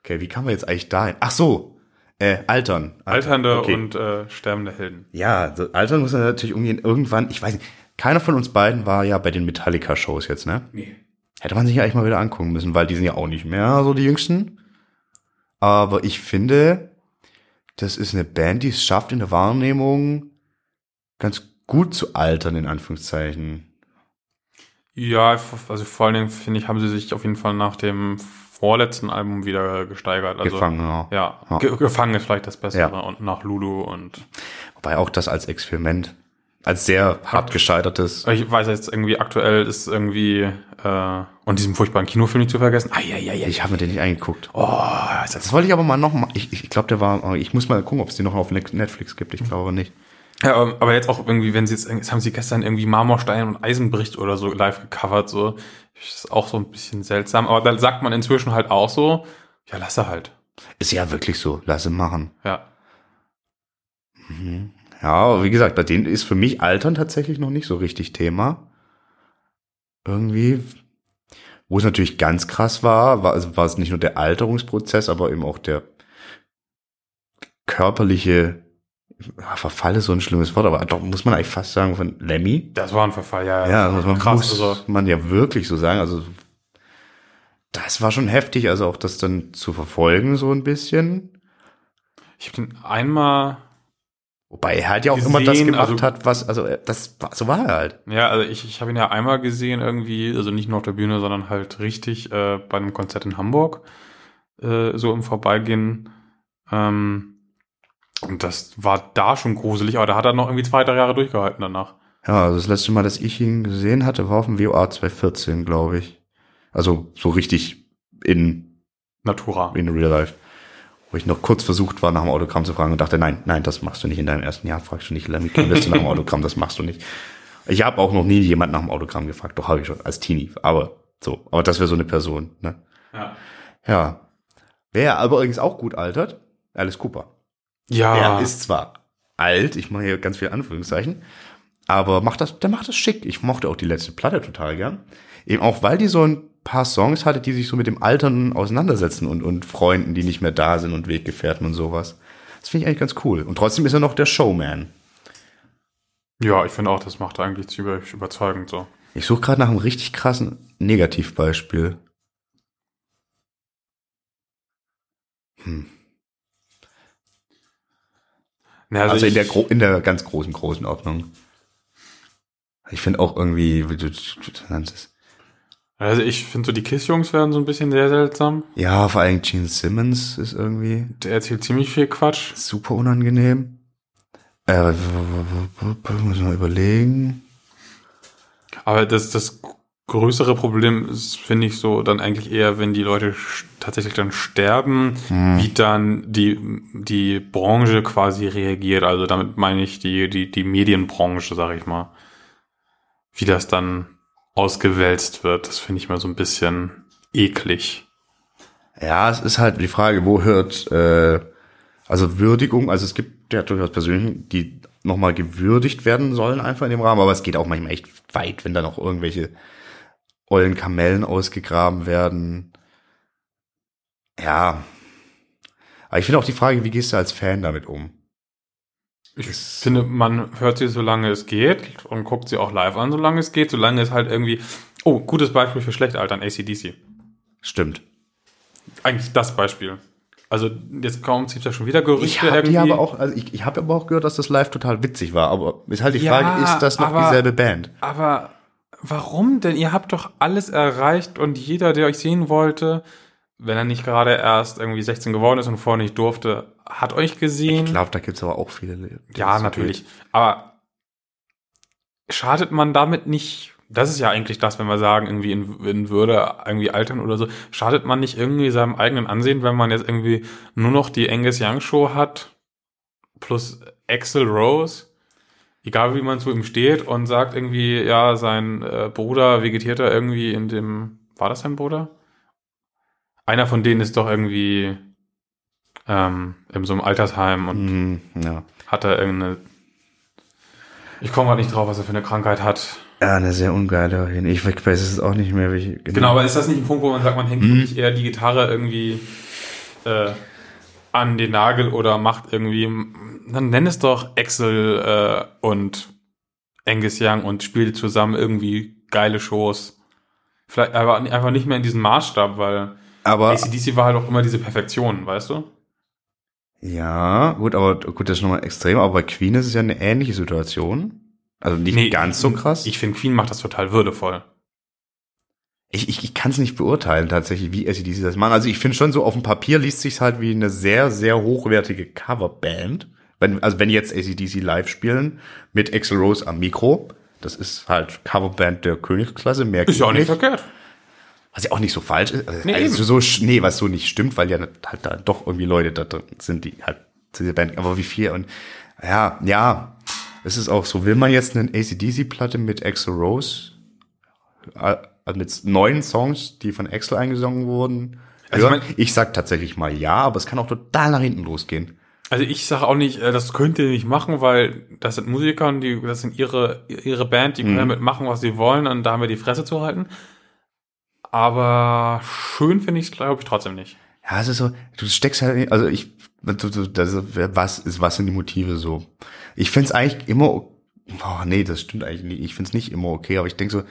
Okay, wie kann man jetzt eigentlich dahin? Ach so, äh, altern. Alternde Okay. und äh, sterbende Helden. Ja, so, altern muss man natürlich umgehen. Irgendwann, ich weiß nicht, keiner von uns beiden war ja bei den Metallica-Shows jetzt, ne? Nee. Hätte man sich ja eigentlich mal wieder angucken müssen, weil die sind ja auch nicht mehr so die Jüngsten. Aber ich finde, das ist eine Band, die es schafft, in der Wahrnehmung ganz gut zu altern, in Anführungszeichen. Ja, also vor allen Dingen finde ich, haben sie sich auf jeden Fall nach dem vorletzten Album wieder gesteigert. Also, Gefangen, ja. Ja, Ja. Ge gefangen ist vielleicht das Bessere Ja. und nach Lulu und Wobei auch das als Experiment, als sehr hart gescheitertes. ich weiß jetzt irgendwie aktuell ist irgendwie äh, und diesen furchtbaren Kinofilm nicht zu vergessen. Eieiei. Ich habe mir den nicht angeguckt. Oh, Das wollte ich aber mal noch mal. Ich, ich glaube, der war. Ich muss mal gucken, ob es den noch auf Netflix gibt. Ich glaube nicht. Ja, aber- jetzt auch irgendwie, wenn sie jetzt, jetzt haben sie gestern irgendwie Marmorstein und Eisenbricht oder so live gecovert, so. Das ist auch so ein bisschen seltsam. Aber dann sagt man inzwischen halt auch so, ja, lass er halt. Ist ja wirklich so. Lass ihn machen. Ja. Ja, aber wie gesagt, bei denen ist für mich Altern tatsächlich noch nicht so richtig Thema. Irgendwie, wo es natürlich ganz krass war, war, also war es nicht nur der Alterungsprozess, aber eben auch der körperliche Verfall ist so ein schlimmes Wort, aber doch muss man eigentlich fast sagen von Lemmy. Das war ein Verfall, ja. Ja, also man krass. muss Also, man ja wirklich so sagen. Also das war schon heftig, also auch das dann zu verfolgen so ein bisschen. ich habe den einmal, Wobei er halt ja auch immer das Gesehen, gemacht also- hat, was, also äh, das war, so war er halt. ja, also ich, ich habe ihn ja einmal gesehen irgendwie, also nicht nur auf der Bühne, sondern halt richtig äh, bei einem Konzert in Hamburg, äh, so im Vorbeigehen. Ähm, und das war da schon gruselig, aber da hat er noch irgendwie zwei, drei Jahre durchgehalten danach. Ja, also das letzte Mal, dass ich ihn gesehen hatte, war auf dem WOA 2014, glaube ich. Also so richtig in, Natura. in real life. Wo ich noch kurz versucht war, nach dem Autogramm zu fragen und dachte, nein, nein, das machst du nicht in deinem ersten Jahr. Fragst du nicht Lemmy Kilmister nach dem Autogramm, das machst du nicht. Ich habe auch noch nie jemand nach dem Autogramm gefragt, doch habe ich schon, als Teenie. Aber so, aber das wäre so eine Person, ne? Ja. Ja. Wer aber übrigens auch gut altert, Alice Cooper. Ja. Er ist zwar alt, ich mache hier ganz viel Anführungszeichen, aber macht das, der macht das schick. Ich mochte auch die letzte Platte total gern. Eben auch, weil die so ein paar Songs hatte, die sich so mit dem Altern auseinandersetzen und, und Freunden, die nicht mehr da sind und Weggefährten und sowas. Das finde ich eigentlich ganz cool. Und trotzdem ist er noch der Showman. ja, ich finde auch, das macht er eigentlich ziemlich überzeugend so. Ich suche gerade nach einem richtig krassen Negativbeispiel. Ja, Also, in ich- der, in der ganz großen, großen Ordnung. Ich finde auch irgendwie, wie du, du nanntest. Also ich finde so, die Kiss-Jungs werden so ein bisschen sehr seltsam. Ja, vor allem Gene Simmons ist irgendwie Der erzählt ziemlich viel Quatsch. super unangenehm. Äh, muss mal überlegen. Aber das, das größere Problem ist, finde ich so, dann eigentlich eher, wenn die Leute tatsächlich dann sterben, wie dann die, die Branche quasi reagiert. Also damit meine ich die, die, die Medienbranche, sag ich mal. Wie das dann ausgewälzt wird, das finde ich mal so ein bisschen eklig. Ja, es ist halt die Frage, wo hört, äh, also Würdigung, also es gibt ja durchaus Persönliche, die nochmal gewürdigt werden sollen einfach in dem Rahmen, aber es geht auch manchmal echt weit, wenn da noch irgendwelche ollen Kamellen ausgegraben werden. Ja. Aber ich finde auch die Frage, wie gehst du als Fan damit um? Ich Das- finde, man hört sie, solange es geht und guckt sie auch live an, solange es geht, solange es halt irgendwie, oh, gutes Beispiel für schlecht altern, ACDC. Stimmt. Eigentlich das Beispiel. Also jetzt kommt es ja schon wieder Gerüchte Ich habe irgendwie. aber auch, also ich, ich habe aber auch gehört, dass das live total witzig war, aber ist halt die Ja, Frage, ist das noch aber- dieselbe Band? Aber warum denn? Ihr habt doch alles erreicht und jeder, der euch sehen wollte, wenn er nicht gerade erst irgendwie 16 geworden ist und vorher nicht durfte, hat euch gesehen. Ich glaube, da gibt's aber auch viele. ja, natürlich. geht. Aber schadet man damit nicht, das ist ja eigentlich das, wenn wir sagen, irgendwie in, in Würde irgendwie altern oder so, schadet man nicht irgendwie seinem eigenen Ansehen, wenn man jetzt irgendwie nur noch die Angus Young Show hat, plus Axel Rose, egal wie man zu ihm steht und sagt irgendwie, ja, sein äh, Bruder vegetiert da irgendwie in dem, war das sein Bruder? Einer von denen ist doch irgendwie ähm, in so einem Altersheim und Hm, ja. hat er irgendeine. Ich komme gerade nicht drauf, was er für eine Krankheit hat. ja, eine sehr ungeile. Ich weiß es auch nicht mehr, welche. Genau, aber ist das nicht ein Punkt, wo man sagt, man hängt Mhm. wirklich eher die Gitarre irgendwie äh, an den Nagel oder macht irgendwie, dann nenn es doch Axel äh, und Angus Young und spielt zusammen irgendwie geile Shows. Vielleicht aber einfach nicht mehr in diesem Maßstab, weil Aber ACDC war halt auch immer diese Perfektion, weißt du? ja, gut, aber gut, das ist nochmal extrem. Aber bei Queen ist es ja eine ähnliche Situation. Also nicht ganz so krass. Ich finde, Queen macht das total würdevoll. Ich, ich, ich kann es nicht beurteilen tatsächlich, wie ACDC das machen. Also ich finde schon so, auf dem Papier liest sich's halt wie eine sehr, sehr hochwertige Coverband. Wenn, also wenn jetzt ACDC live spielen mit Axel Rose am Mikro, das ist halt Coverband der Königsklasse, mehr Ist ja auch nicht verkehrt. Was ja auch nicht so falsch ist. Also, Nee, also so, nee, was so nicht stimmt, weil ja halt da doch irgendwie Leute da drin sind, die halt zu dieser Band, aber wie viel und ja, ja, es ist auch so, will man jetzt eine ACDC-Platte mit Axel Rose, äh, also mit neuen Songs, die von Axel eingesungen wurden, Also ich mein- ich sag tatsächlich mal ja, aber es kann auch total nach hinten losgehen. Also ich sage auch nicht, äh, das könnt ihr nicht machen, weil das sind Musiker und die, das sind ihre, ihre Band, die können damit machen, was sie wollen und da haben wir die Fresse zu halten. Aber schön finde ich es, glaube ich, trotzdem nicht. Ja, es ist so, du steckst halt, also ich, das ist, was ist, was sind die Motive so? Ich find's eigentlich immer, oh nee, das stimmt eigentlich nicht, ich find's nicht immer okay, aber ich denk so,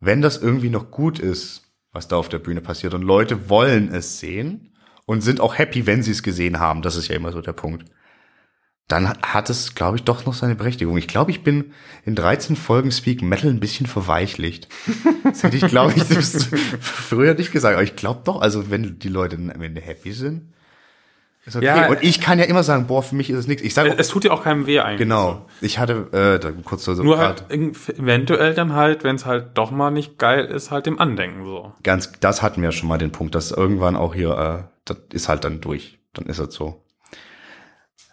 wenn das irgendwie noch gut ist, was da auf der Bühne passiert und Leute wollen es sehen und sind auch happy, wenn sie es gesehen haben, das ist ja immer so der Punkt, dann hat es, glaube ich, doch noch seine Berechtigung. Ich glaube, ich bin in 13 Folgen Speak Metal ein bisschen verweichlicht. Das hätte ich, glaube ich, früher nicht gesagt. Aber ich glaube doch, also wenn die Leute am Ende happy sind, okay. Ja, und ich kann ja immer sagen, boah, für mich ist es nichts. Ich sage Es, tut ja auch keinem weh eigentlich. genau. Ich hatte äh, da kurz so Nur grad halt eventuell dann halt, wenn es halt doch mal nicht geil ist, halt dem Andenken so. ganz, das hatten wir schon mal den Punkt, dass irgendwann auch hier, äh, das ist halt dann durch. Dann ist es so.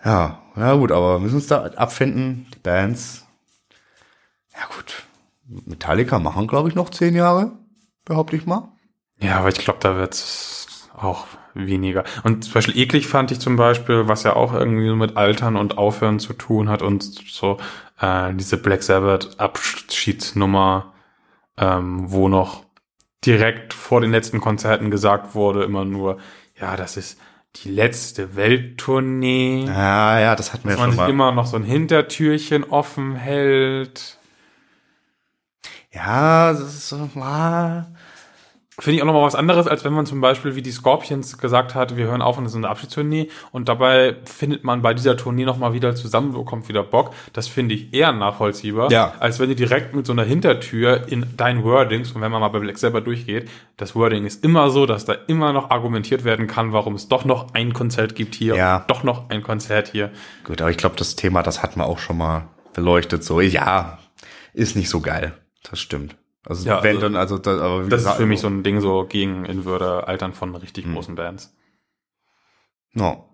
Ja, na gut, aber wir müssen uns da abfinden. Die Bands. Ja gut. Metallica machen, glaube ich, noch zehn Jahre, behaupte ich mal. Ja, aber ich glaube, da wird's auch weniger. Und zum Beispiel eklig fand ich zum Beispiel, was ja auch irgendwie mit Altern und Aufhören zu tun hat und so äh, diese Black Sabbath Abschiedsnummer, ähm, wo noch direkt vor den letzten Konzerten gesagt wurde, immer nur, ja, das ist die letzte Welttournee. Ja, ja, das hatten wir dass ja man schon sich immer noch so ein Hintertürchen offen hält. Ja, das ist so, ah. Finde ich auch nochmal was anderes, als wenn man zum Beispiel wie die Scorpions gesagt hat, wir hören auf und es ist eine Abschiedstournee und dabei findet man bei dieser Tournee nochmal wieder zusammen, bekommt wieder Bock. Das finde ich eher nachvollziehbar, Ja. als wenn du direkt mit so einer Hintertür in dein Wordings, und wenn man mal bei Black selber durchgeht, das Wording ist immer so, dass da immer noch argumentiert werden kann, warum es doch noch ein Konzert gibt hier, Ja. doch noch ein Konzert hier. Gut, aber ich glaube, das Thema, das hatten wir auch schon mal beleuchtet. So, ja, ist nicht so geil. Das stimmt. Also, Ja, wenn also, dann, also, da, aber wie Das ist gesagt, für mich so ein Ding so gegen in Würde altern von richtig Mhm. großen Bands. No.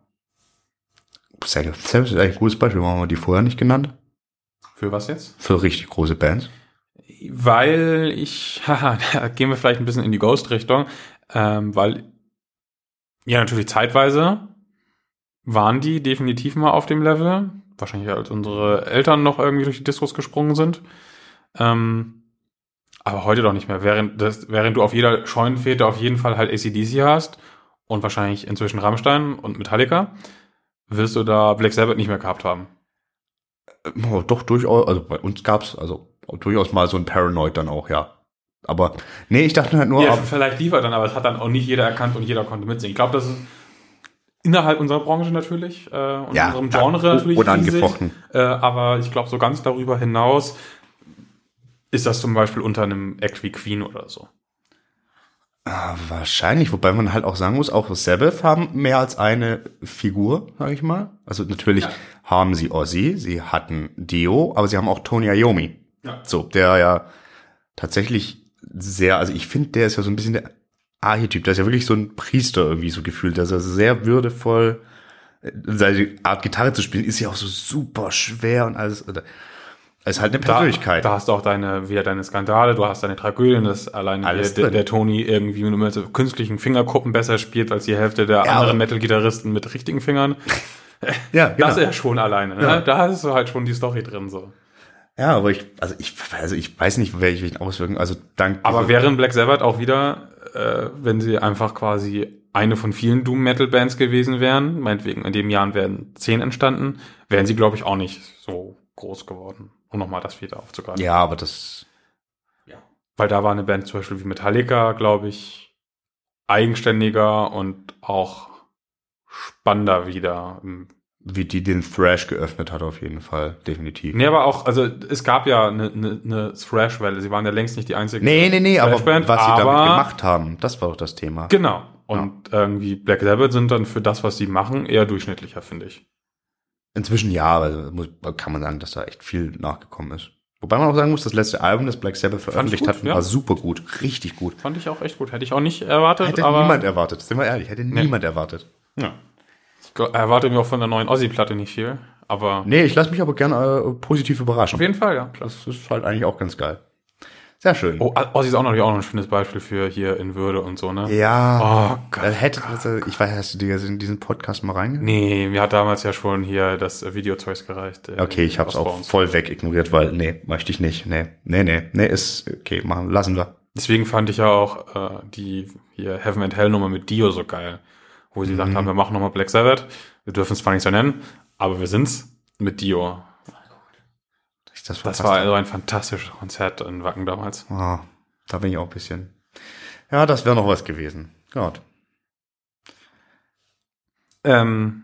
Sehr, sehr, ist eigentlich ein gutes Beispiel. Warum haben wir die vorher nicht genannt? Für was jetzt? Für richtig große Bands. Weil ich, haha, da gehen wir vielleicht ein bisschen in die Ghost-Richtung, ähm, weil, ja, natürlich zeitweise waren die definitiv mal auf dem Level, wahrscheinlich als unsere Eltern noch irgendwie durch die Discos gesprungen sind, ähm, aber heute doch nicht mehr, während, das, während du auf jeder Scheunenfete auf jeden Fall halt ACDC hast und wahrscheinlich inzwischen Rammstein und Metallica, wirst du da Black Sabbath nicht mehr gehabt haben. Oh, doch durchaus, also bei uns gab's also durchaus mal so ein Paranoid dann auch, ja. Aber nee, ich dachte halt nur, Ja, vielleicht liefert dann, aber es hat dann auch nicht jeder erkannt und jeder konnte mitsingen. Ich glaube, das ist innerhalb unserer Branche natürlich äh, und Ja, unserem ja, Genre natürlich unangefochten. riesig, äh, aber ich glaube, so ganz darüber hinaus ist das zum Beispiel unter einem Act wie Queen oder so. Ah, wahrscheinlich, wobei man halt auch sagen muss, auch Sabbath haben mehr als eine Figur, sag ich mal. Also natürlich Ja. haben sie Ozzy, sie hatten Dio, aber sie haben auch Tony Iommi. Ja. So, der ja tatsächlich sehr, also ich finde, der ist ja so ein bisschen der Archetyp, der ist ja wirklich so ein Priester irgendwie so gefühlt, ist ja sehr würdevoll. Seine Art Gitarre zu spielen ist ja auch so super schwer und alles. Ist halt eine Persönlichkeit. Da, da hast du auch deine, wieder deine Skandale, du hast deine Tragödien, dass alleine Alles der, der, Tony irgendwie nur mit so künstlichen Fingerkuppen besser spielt als die Hälfte der Ja, anderen Metal-Gitarristen mit richtigen Fingern. ja, genau. Das ist ja schon alleine, ne? Ja. Da hast du halt schon die Story drin, so. ja, aber ich, also ich, also ich weiß nicht, welche Auswirkungen, also dank Aber wären Black Sabbath auch wieder, äh, wenn sie einfach quasi eine von vielen Doom-Metal-Bands gewesen wären, meinetwegen in dem Jahr wären zehn entstanden, wären sie, glaube ich, auch nicht so groß geworden. Um nochmal das wieder aufzugreifen. Ja, aber das, Weil da war eine Band zum Beispiel wie Metallica, glaube ich, eigenständiger und auch spannender wieder. wie die den Thrash geöffnet hat, auf jeden Fall, definitiv. Nee, aber auch, also es gab ja eine, eine, eine Thrash-Welle. Sie waren ja längst nicht die einzige Nee, nee, nee, aber Thrashband, was sie damit aber- gemacht haben, das war doch das Thema. Genau. Und irgendwie Black Sabbath sind dann für das, was sie machen, eher durchschnittlicher, finde ich. Inzwischen ja, also muss, kann man sagen, dass da echt viel nachgekommen ist. Wobei man auch sagen muss, das letzte Album, das Black Sabbath veröffentlicht gut, hat, ja. war super gut, richtig gut. Fand ich auch echt gut. Hätte ich auch nicht erwartet, Hätte niemand erwartet, sind wir ehrlich, hätte niemand erwartet. ja. ich glaub, erwarte mir auch von der neuen Ozzy-Platte nicht viel. Aber Nee, ich lasse mich aber gerne äh, positiv überraschen. auf jeden Fall, ja, klar. Das ist halt eigentlich auch ganz geil. Sehr schön. Oh, Ozzy ist auch natürlich auch noch ein schönes Beispiel für hier in Würde und so, ne? Ja, Oh Gott. hätte, also, ich weiß, hast du dir in diesen Podcast mal reingehört? Nee, mir hat damals ja schon hier das äh, Videozeugs gereicht. äh, Okay, ich habe es aus auch voll weg ignoriert, weil nee, möchte ich nicht. Nee, nee, nee, nee, ist okay, machen, lassen wir. Deswegen fand ich ja auch äh, die hier Heaven and Hell Nummer mit Dio so geil, wo sie Mhm. gesagt haben, wir machen nochmal Black Sabbath. Wir dürfen es zwar nicht so nennen, aber wir sind's mit Dio. Das verpasst war habe. also ein fantastisches Konzert in Wacken damals. Ah, da bin ich auch ein bisschen. Ja, das wäre noch was gewesen. Gott. Ähm,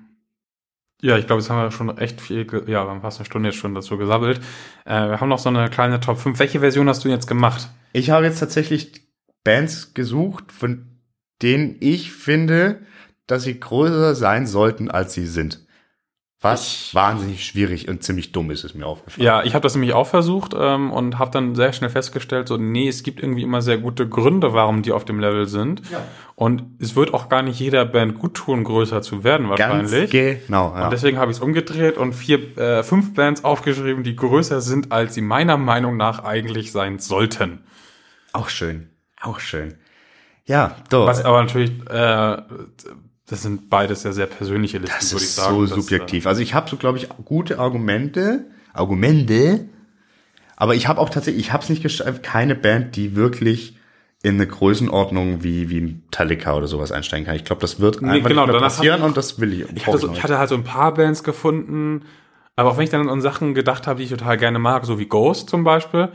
ja, ich glaube, jetzt haben wir schon echt viel, ja, wir haben fast eine Stunde jetzt schon dazu gesabbelt. Äh, wir haben noch so eine kleine Top 5. Welche Version hast du jetzt gemacht? Ich habe jetzt tatsächlich Bands gesucht, von denen ich finde, dass sie größer sein sollten, als sie sind. Was wahnsinnig schwierig und ziemlich dumm ist, ist mir aufgefallen. Ja, ich habe das nämlich auch versucht ähm, und habe dann sehr schnell festgestellt, so nee, es gibt irgendwie immer sehr gute Gründe, warum die auf dem Level sind. Ja. Und es wird auch gar nicht jeder Band gut tun, größer zu werden Ganz wahrscheinlich. genau. Ja. Und deswegen habe ich es umgedreht und vier, äh, fünf Bands aufgeschrieben, die größer sind, als sie meiner Meinung nach eigentlich sein sollten. Auch schön. Auch schön. Ja, doch. Was aber natürlich, äh, das sind beides ja sehr persönliche Listen, das würde ich ist sagen. so Das, äh, subjektiv. Also ich habe so, glaube ich, gute Argumente. Argumente. Aber ich habe auch tatsächlich, ich habe es nicht geschafft, keine Band, die wirklich in eine Größenordnung wie, wie Metallica oder sowas einsteigen kann. Ich glaube, das wird Nee, einfach genau, nicht passieren ich- und das will ich. Ich hatte, so, ich hatte halt so ein paar Bands gefunden, aber auch wenn ich dann an Sachen gedacht habe, die ich total gerne mag, so wie Ghost zum Beispiel.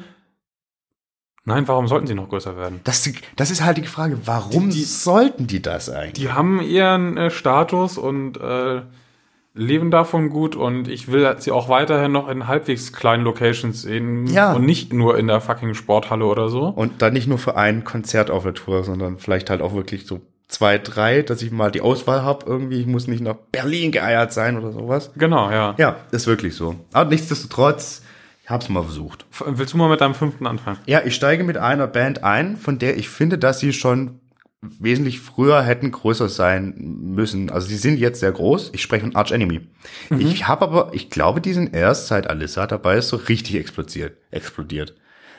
Nein, warum sollten sie noch größer werden? das, das ist halt die Frage, warum Die- die- sollten die das eigentlich? Die haben ihren äh, Status und äh, leben davon gut und ich will sie auch weiterhin noch in halbwegs kleinen Locations sehen Ja. und nicht nur in der fucking Sporthalle oder so. Und dann nicht nur für ein Konzert auf der Tour, sondern vielleicht halt auch wirklich so zwei, drei, dass ich mal die Auswahl habe irgendwie. Ich muss nicht nach Berlin geeiert sein oder sowas. Genau, ja. Ja, ist wirklich so. Aber nichtsdestotrotz, ich habe es mal versucht. F- Willst du mal mit deinem fünften anfangen? Ja, ich steige mit einer Band ein, von der ich finde, dass sie schon wesentlich früher hätten größer sein müssen. Also sie sind jetzt sehr groß. Ich spreche von Arch Enemy. Ich habe aber, ich glaube, die sind erst seit Alyssa dabei ist so richtig explodiert, explodiert.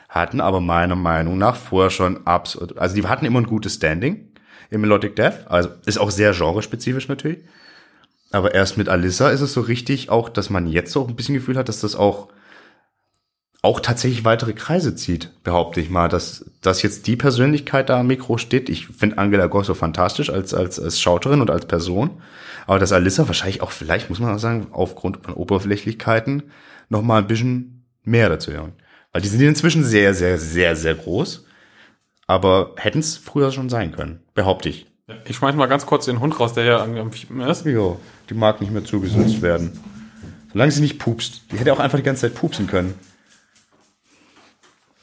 Hatten aber meiner Meinung nach vorher schon absolut, also die hatten immer ein gutes Standing im Melodic Death. Also ist auch sehr genrespezifisch natürlich. Aber erst mit Alyssa ist es so richtig auch, dass man jetzt so ein bisschen Gefühl hat, dass das auch auch tatsächlich weitere Kreise zieht, behaupte ich mal, dass, dass jetzt die Persönlichkeit da am Mikro steht. Ich finde Angela Gosso fantastisch als, als, als Schauterin und als Person. Aber dass Alyssa wahrscheinlich auch, vielleicht muss man auch sagen, aufgrund von Oberflächlichkeiten noch mal ein bisschen mehr dazu hören. Weil die sind inzwischen sehr, sehr, sehr, sehr groß. Aber hätten es früher schon sein können, behaupte ich. Ich schmeiß mal ganz kurz den Hund raus, der ja irgendwie am Fiepen ist. Jo, die mag nicht mehr zugesetzt werden. Solange sie nicht pupst. Die hätte auch einfach die ganze Zeit pupsen können.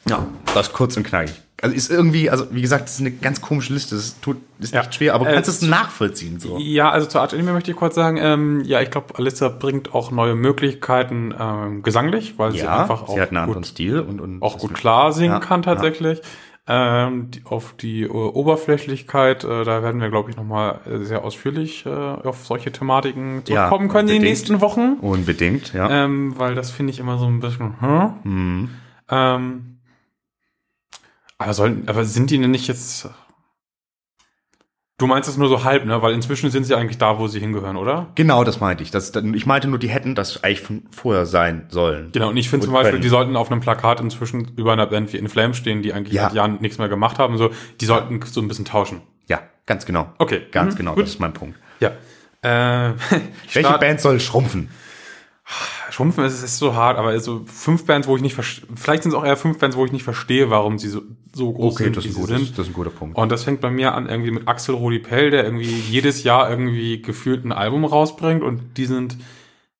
Ja, das ist kurz und knackig. Also ist irgendwie, also wie gesagt, das ist eine ganz komische Liste. Das tut, ist Ja. nicht schwer, aber du Äh, kannst es nachvollziehen so. Ja, also zur Arch Enemy möchte ich kurz sagen, ähm, ja, ich glaube, Alyssa bringt auch neue Möglichkeiten ähm, gesanglich, weil sie Ja, einfach auch sie hat einen anderen gut, Stil und, und auch gut klar singen Ja, kann tatsächlich. Ähm, die, auf die äh, Oberflächlichkeit, äh, da werden wir, glaube ich, nochmal sehr ausführlich äh, auf solche Thematiken zurückkommen können in den nächsten Wochen. Unbedingt, ja. Ähm, weil das finde ich immer so ein bisschen, hm? Mhm. Ähm, aber sollen, aber sind die denn nicht jetzt. Du meinst es nur so halb, ne? Weil inzwischen sind sie eigentlich da, wo sie hingehören, oder? Genau, das meinte ich. Das, ich meinte nur, die hätten das eigentlich von vorher sein sollen. Genau, und ich finde zum Beispiel, können. die sollten auf einem Plakat inzwischen über einer Band wie In Flames stehen, die eigentlich Ja. seit Jahren nichts mehr gemacht haben. So, die sollten so ein bisschen tauschen. Ja, ganz genau. Okay. Ganz Mhm, genau, gut. das ist mein Punkt. Ja. Äh, Welche Band soll schrumpfen? Schrumpfen ist, es ist so hart, aber so fünf Bands, wo ich nicht verstehe, vielleicht sind es auch eher fünf Bands, wo ich nicht verstehe, warum sie so, so groß sind, das gut, sind. das, ist, das ist ein guter Punkt. Und das fängt bei mir an irgendwie mit Axel Rudi Pell, der irgendwie jedes Jahr irgendwie gefühlt ein Album rausbringt und die sind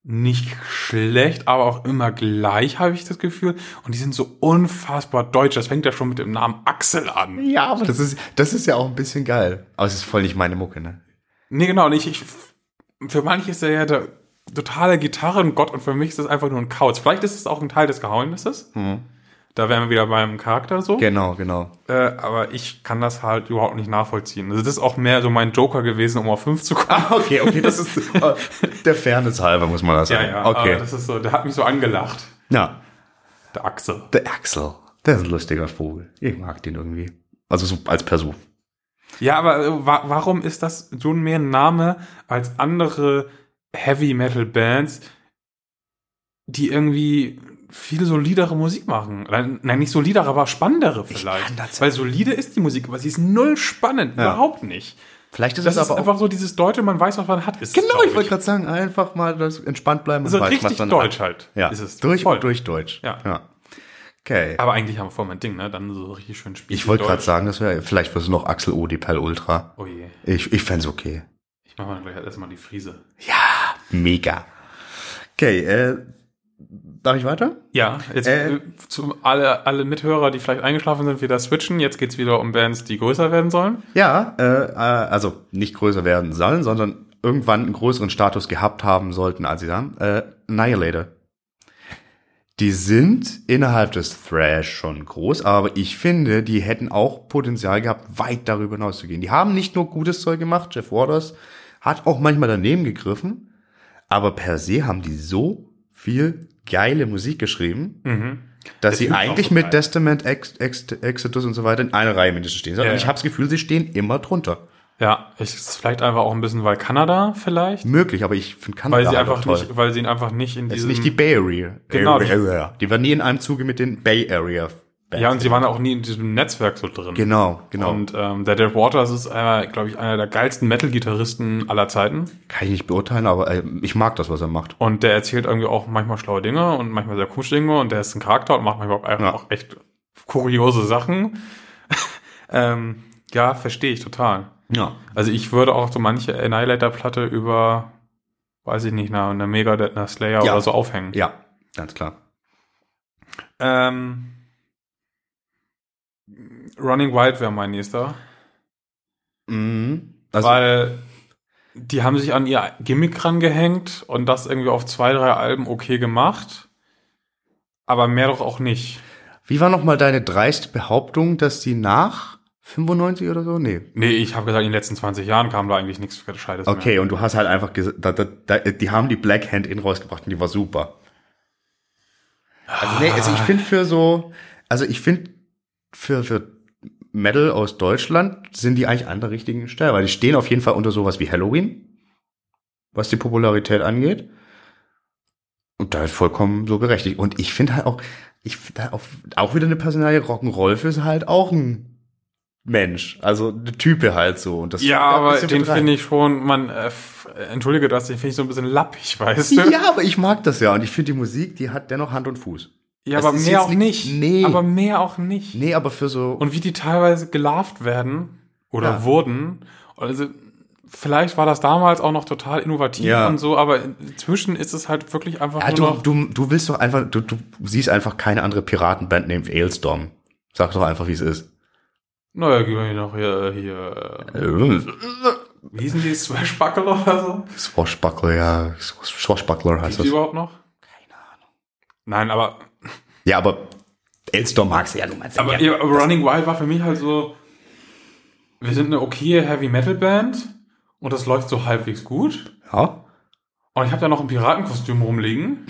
nicht schlecht, aber auch immer gleich, habe ich das Gefühl. Und die sind so unfassbar deutsch. Das fängt ja schon mit dem Namen Axel an. Ja, aber das ist, das ist ja auch ein bisschen geil. Aber es ist voll nicht meine Mucke, ne? Nee, genau. Und ich, ich für manche ist er ja der totale Gitarrengott und für mich ist das einfach nur ein Kauz. Vielleicht ist es auch ein Teil des Geheimnisses. Da wären wir wieder beim Charakter so. Genau, genau. Äh, aber ich kann das halt überhaupt nicht nachvollziehen. Also das ist auch mehr so mein Joker gewesen, um auf 5 zu kommen. Ah, okay, okay, das ist äh, der Fairness halber, muss man das Ja, sagen. ja, okay. aber das ist so, der hat mich so angelacht. ja, Der Axel. der Axel. Der ist ein lustiger Vogel. Ich mag den irgendwie. Also so als Person. Ja, aber äh, wa warum ist das so mehr ein Name als andere Heavy Metal Bands, die irgendwie viel solidere Musik machen? Nein, nicht solidere, aber spannendere vielleicht. Weil solide ist die Musik, aber sie ist null spannend, Ja. überhaupt nicht. Vielleicht ist Das es ist aber auch. einfach so dieses Deutsche, man weiß, was man hat. Ist Genau, ich wollte gerade sagen, einfach mal entspannt bleiben. und So weiß, was richtig man deutsch hat. halt. Ja, Ist es. durch Voll. durch Deutsch. Ja. ja. Okay. Aber eigentlich haben wir voll mein Ding, ne? Dann so richtig schön spielen. ich wollte gerade sagen, das wäre vielleicht du noch Axel Odipel Ultra. Oh je. Ich, ich fände okay. Ich mach mal gleich erstmal die Friese. Mega. Okay, äh, darf ich weiter? Ja, jetzt Äh. äh, zu alle, alle Mithörer, die vielleicht eingeschlafen sind, wieder switchen. Jetzt geht's wieder um Bands, die größer werden sollen. Ja, äh, äh, also nicht größer werden sollen, sondern irgendwann einen größeren Status gehabt haben sollten, als sie haben. Äh, Annihilator. Die sind innerhalb des Thrash schon groß, aber ich finde, die hätten auch Potenzial gehabt, weit darüber hinaus zu gehen. Die haben nicht nur gutes Zeug gemacht, Jeff Waters hat auch manchmal daneben gegriffen, aber per se haben die so viel geile Musik geschrieben, dass Das sie eigentlich so mit geil. Testament, Ex, Ex, Exodus und so weiter in einer Reihe mindestens stehen. Ja, und ich ja. habe das Gefühl, sie stehen immer drunter. Ja, ich, ist vielleicht einfach auch ein bisschen, weil Kanada vielleicht, Möglich, aber ich finde Kanada weil sie einfach toll. nicht, weil sie ihn einfach nicht in Es ist diesem, nicht die Bay Area. Genau. Area. Die waren nie in einem Zuge mit den Bay Area. Bands. ja, und sie waren auch nie in diesem Netzwerk so drin. Genau, genau. Und ähm, der Dave Waters ist, äh, glaube ich, einer der geilsten Metal-Gitarristen aller Zeiten. Kann ich nicht beurteilen, aber äh, ich mag das, was er macht. Und der erzählt irgendwie auch manchmal schlaue Dinge und manchmal sehr komische Dinge und der ist ein Charakter und macht manchmal auch, einfach Ja. auch echt kuriose Sachen. ähm, ja, verstehe ich total. Ja. Also ich würde auch so manche Annihilator-Platte über, weiß ich nicht, einer, einer Megadeth, einer Slayer Ja. oder so aufhängen. Ja, ganz klar. Ähm, Running Wild wäre mein nächster. Mhm. Also, weil die haben sich an ihr Gimmick rangehängt und das irgendwie auf zwei, drei Alben okay gemacht. Aber mehr doch auch nicht. wie war noch mal deine dreiste Behauptung, dass die nach 95 oder so? Nee. Nee, ich habe gesagt, in den letzten 20 Jahren kam da eigentlich nichts Gescheites mehr. Okay, und du hast halt einfach gesagt, da, da, da, die haben die Black Hand In rausgebracht und die war super. Also nee, also ich finde für so, also ich finde für, für Metal aus Deutschland sind die eigentlich an der richtigen Stelle, weil die stehen auf jeden Fall unter sowas wie Halloween, was die Popularität angeht. Und da ist vollkommen so berechtigt. Und ich finde halt auch, ich finde halt auch, auch wieder eine Personalie, Rock'n'Rolf ist halt auch ein Mensch. Also eine Type halt so. Und das Ja, da aber den finde ich schon, man, äh, entschuldige das, den finde ich so ein bisschen lappig, weißt du? Ja, aber ich mag das ja. Und ich finde die Musik, die hat dennoch Hand und Fuß. Ja, Es aber mehr auch nicht- nee. Aber mehr auch nicht. Nee, aber für so. Und wie die teilweise gelarvt werden oder Ja. wurden. Also, vielleicht war das damals auch noch total innovativ Ja. und so, aber inzwischen ist es halt wirklich einfach ja, nur du, noch. du, du willst doch einfach, du, du siehst einfach keine andere Piratenband neben Ailstorm. Sag doch einfach, wie es ist. Naja, gehen wir noch hier, hier. Äh, Wie hießen die? Swashbuckle oder so? Swashbuckler, ja. Swashbuckler heißt Gibt's die das. überhaupt noch? Keine Ahnung. Nein, aber, Ja, aber Ailstorm magst du ja, du meinst aber, ja. ja, aber Running Wild war für mich halt so, wir sind eine okaye Heavy Metal Band und das läuft so halbwegs gut. ja. Und ich habe da noch ein Piratenkostüm rumliegen.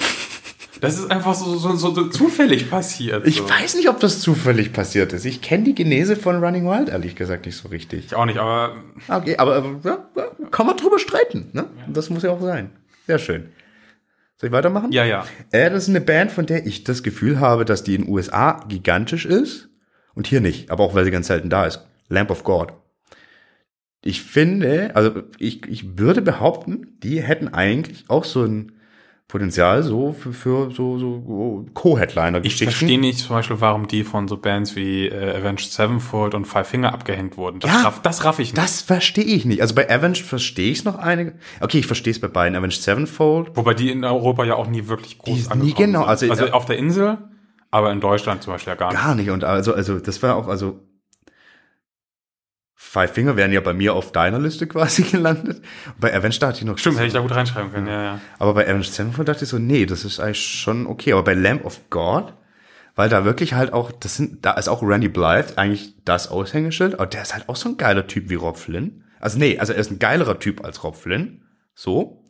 Das ist einfach so, so, so, so zufällig passiert. Ich weiß nicht, ob das zufällig passiert ist. Ich kenne die Genese von Running Wild ehrlich gesagt nicht so richtig. Ich auch nicht, aber Okay, aber, aber ja, ja, kann man drüber streiten, ne? Das muss ja auch sein. Sehr schön. Soll ich weitermachen? ja, ja. Äh, das ist eine Band, von der ich das Gefühl habe, dass die in den USA gigantisch ist und hier nicht, aber auch weil sie ganz selten da ist. Lamp of God. Ich finde, also ich, ich würde behaupten, die hätten eigentlich auch so ein Potenzial so für, für so, so Ich Co-Headliner-Geschichten. verstehe nicht zum Beispiel, warum die von so Bands wie äh, Avenged Sevenfold und Five Finger abgehängt wurden. Das, Ja, raff, das raff ich nicht. Das verstehe ich nicht. Also bei Avenged verstehe ich es noch einige. Okay, ich verstehe es bei beiden. Avenged Sevenfold. Wobei die in Europa ja auch nie wirklich groß Die ist nie angekommen genau, sind. also- also auf der Insel, aber in Deutschland zum Beispiel ja gar nicht. Gar nicht. Und also, also das war auch, also Five Finger wären ja bei mir auf deiner Liste quasi gelandet. Bei Avenged dachte ich noch. Stimmt, hätte ich da gut reinschreiben können, ja, ja. Aber bei Avenged Sevenfold dachte ich so, nee, das ist eigentlich schon okay. Aber bei Lamp of God, weil da wirklich halt auch, das sind, da ist auch Randy Blythe eigentlich das Aushängeschild, aber der ist halt auch so ein geiler Typ wie Rob Flynn. Also nee, also er ist ein geilerer Typ als Rob Flynn. So.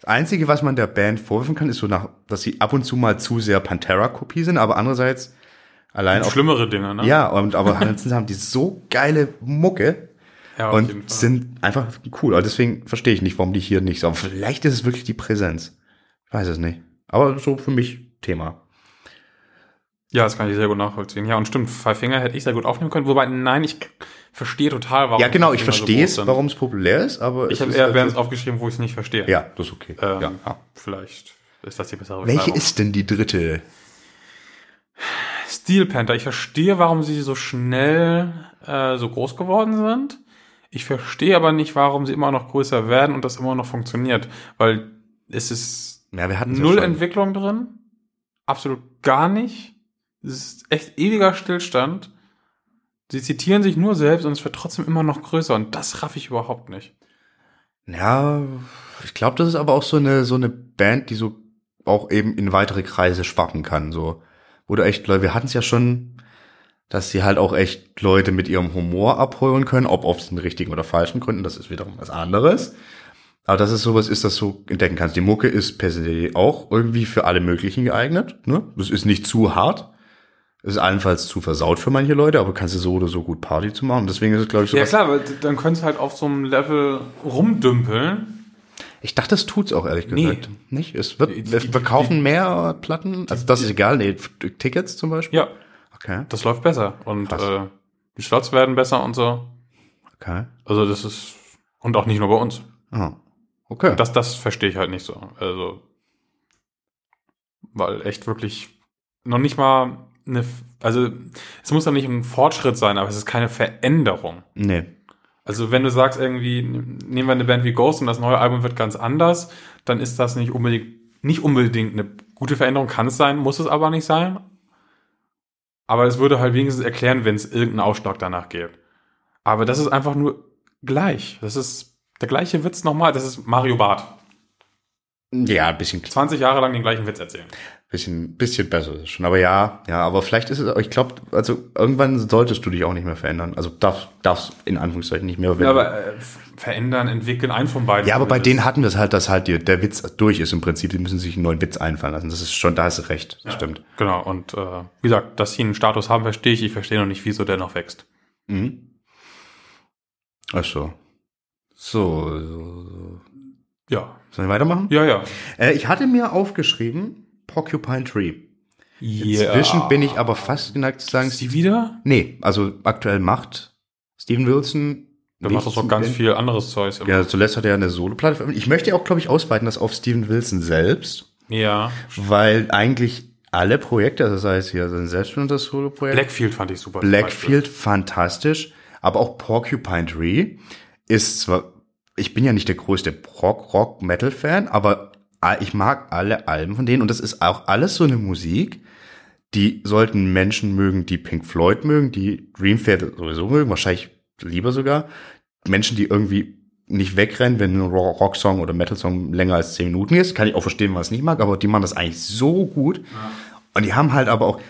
Das Einzige, was man der Band vorwerfen kann, ist so nach, dass sie ab und zu mal zu sehr Pantera-Kopie sind, aber andererseits allein auf Schlimmere Dinge, ne? ja, und, aber ansonsten haben die so geile Mucke ja und sind einfach cool. Also deswegen verstehe ich nicht, warum die hier nicht so. Aber vielleicht ist es wirklich die Präsenz. Ich weiß es nicht. Aber so für mich Thema. Ja, das kann ich sehr gut nachvollziehen. Ja, und stimmt, Five Finger hätte ich sehr gut aufnehmen können. Wobei, nein, ich verstehe total, warum Ja, genau, ich so verstehe groß es, warum es populär ist, aber Ich habe eher halt Bands so- aufgeschrieben, wo ich es nicht verstehe. Ja, das ist okay. Ähm, ja. Vielleicht ist das die bessere Welche Beschreibung. ist denn die dritte? Steel Panther. Ich verstehe, warum sie so schnell äh, so groß geworden sind. Ich verstehe aber nicht, warum sie immer noch größer werden und das immer noch funktioniert. Weil es ist Ja, wir hatten Null ja. Entwicklung drin. Absolut gar nicht. Es ist echt ewiger Stillstand. Sie zitieren sich nur selbst und es wird trotzdem immer noch größer und das raff ich überhaupt nicht. Ja, ich glaube, das ist aber auch so eine so eine Band, die so auch eben in weitere Kreise schwappen kann. So, du echt, Leute, wir hatten es ja schon, dass sie halt auch echt Leute mit ihrem Humor abholen können, ob auf den richtigen oder falschen Gründen, das ist wiederum was anderes. Aber das ist sowas, ist das so entdecken kannst. Die Mucke ist per se auch irgendwie für alle möglichen geeignet. Ne? Das ist nicht zu hart. Es ist allenfalls zu versaut für manche Leute, aber kannst du so oder so gut Party zu machen. Deswegen ist es, glaube ich, so Ja klar, aber dann könntest du halt auf so einem Level rumdümpeln. Ich dachte, das tut's auch ehrlich Nee. gesagt. Nicht? Es wird, Die- wir die- verkaufen mehr Platten. Also das ist egal. Nee, Tickets zum Beispiel. Ja, Okay. das läuft besser. Und Krass. äh, die Slots werden besser und so. Okay. Also das ist. Und auch nicht nur bei uns. Ah. Okay. Das, das verstehe ich halt nicht so. Also. Weil echt wirklich noch nicht mal eine. Also, es muss ja nicht ein Fortschritt sein, aber es ist keine Veränderung. nee. Also, wenn du sagst, irgendwie, nehmen wir eine Band wie Ghost und das neue Album wird ganz anders, dann ist das nicht unbedingt, nicht unbedingt eine gute Veränderung, kann es sein, muss es aber nicht sein. Aber es würde halt wenigstens erklären, wenn es irgendeinen Ausschlag danach gibt. Aber das ist einfach nur gleich. Das ist der gleiche Witz nochmal. Das ist Mario Barth. Ja, ein bisschen, 20 Jahre lang den gleichen Witz erzählen. Bisschen, bisschen besser ist es schon. Aber ja, ja, aber vielleicht ist es, ich glaube, also irgendwann solltest du dich auch nicht mehr verändern. Also darfst, darfst in Anführungszeichen nicht mehr. wenn Ja, aber äh, verändern, entwickeln, ein von beiden. ja, aber bei denen hatten wir es halt, dass halt die, der Witz durch ist im Prinzip. Die müssen sich einen neuen Witz einfallen lassen. Das ist schon, da hast du recht. Das stimmt. Genau, und äh, wie gesagt, dass sie einen Status haben, verstehe ich. Ich verstehe noch nicht, wieso der noch wächst. Mhm. Ach so. So, so, so. Ja. Sollen wir weitermachen? Ja, ja. Äh, ich hatte mir aufgeschrieben, Porcupine Tree. Inzwischen bin ich aber fast geneigt zu sagen, Ist die wieder? nee, also aktuell macht Steven Wilson. Der macht doch ganz mit- viel anderes immer. Ja, zuletzt hat er eine Soloplatte veröffentlicht. Ich möchte auch, glaube ich, ausweiten, das auf Steven Wilson selbst, Ja. weil eigentlich alle Projekte, also sei es hier sein selbstbestimmtes Solo-Projekt, Blackfield fand ich super. Blackfield fantastisch, aber auch Porcupine Tree ist zwar, ich bin ja nicht der größte Prog-Rock-Metal-Fan, aber ich mag alle Alben von denen und das ist auch alles so eine Musik, die sollten Menschen mögen, die Pink Floyd mögen, die Dream Theater sowieso mögen, wahrscheinlich lieber sogar. Menschen, die irgendwie nicht wegrennen, wenn ein Ro- Rocksong oder Metal-Song länger als 10 Minuten ist. Kann ich auch verstehen, wenn man es nicht mag, aber die machen das eigentlich so gut. Und die haben halt aber auch,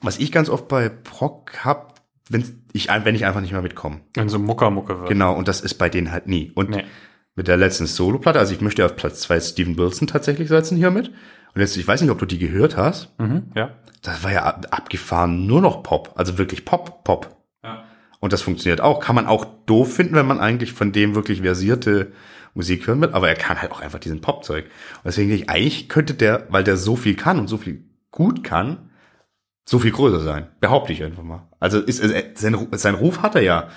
was ich ganz oft bei Prog hab, wenn ich, wenn ich einfach nicht mehr mitkomme. Wenn so Muckermucke wird. Genau, und das ist bei denen halt nie. Und Nee. Mit der letzten Solo-Platte, also ich möchte auf Platz zwei Steven Wilson tatsächlich setzen hiermit. Und jetzt, ich weiß nicht, ob du die gehört hast. Mhm, ja. Das war ja ab- abgefahren, nur noch Pop. Also wirklich Pop, Pop. ja. Und das funktioniert auch. Kann man auch doof finden, wenn man eigentlich von dem wirklich versierte Musik hören will. Aber er kann halt auch einfach diesen Popzeug. Und deswegen denke ich, eigentlich könnte der, weil der so viel kann und so viel gut kann, so viel größer sein. Behaupte ich einfach mal. Also ist, sein, sein Ruf hat er ja.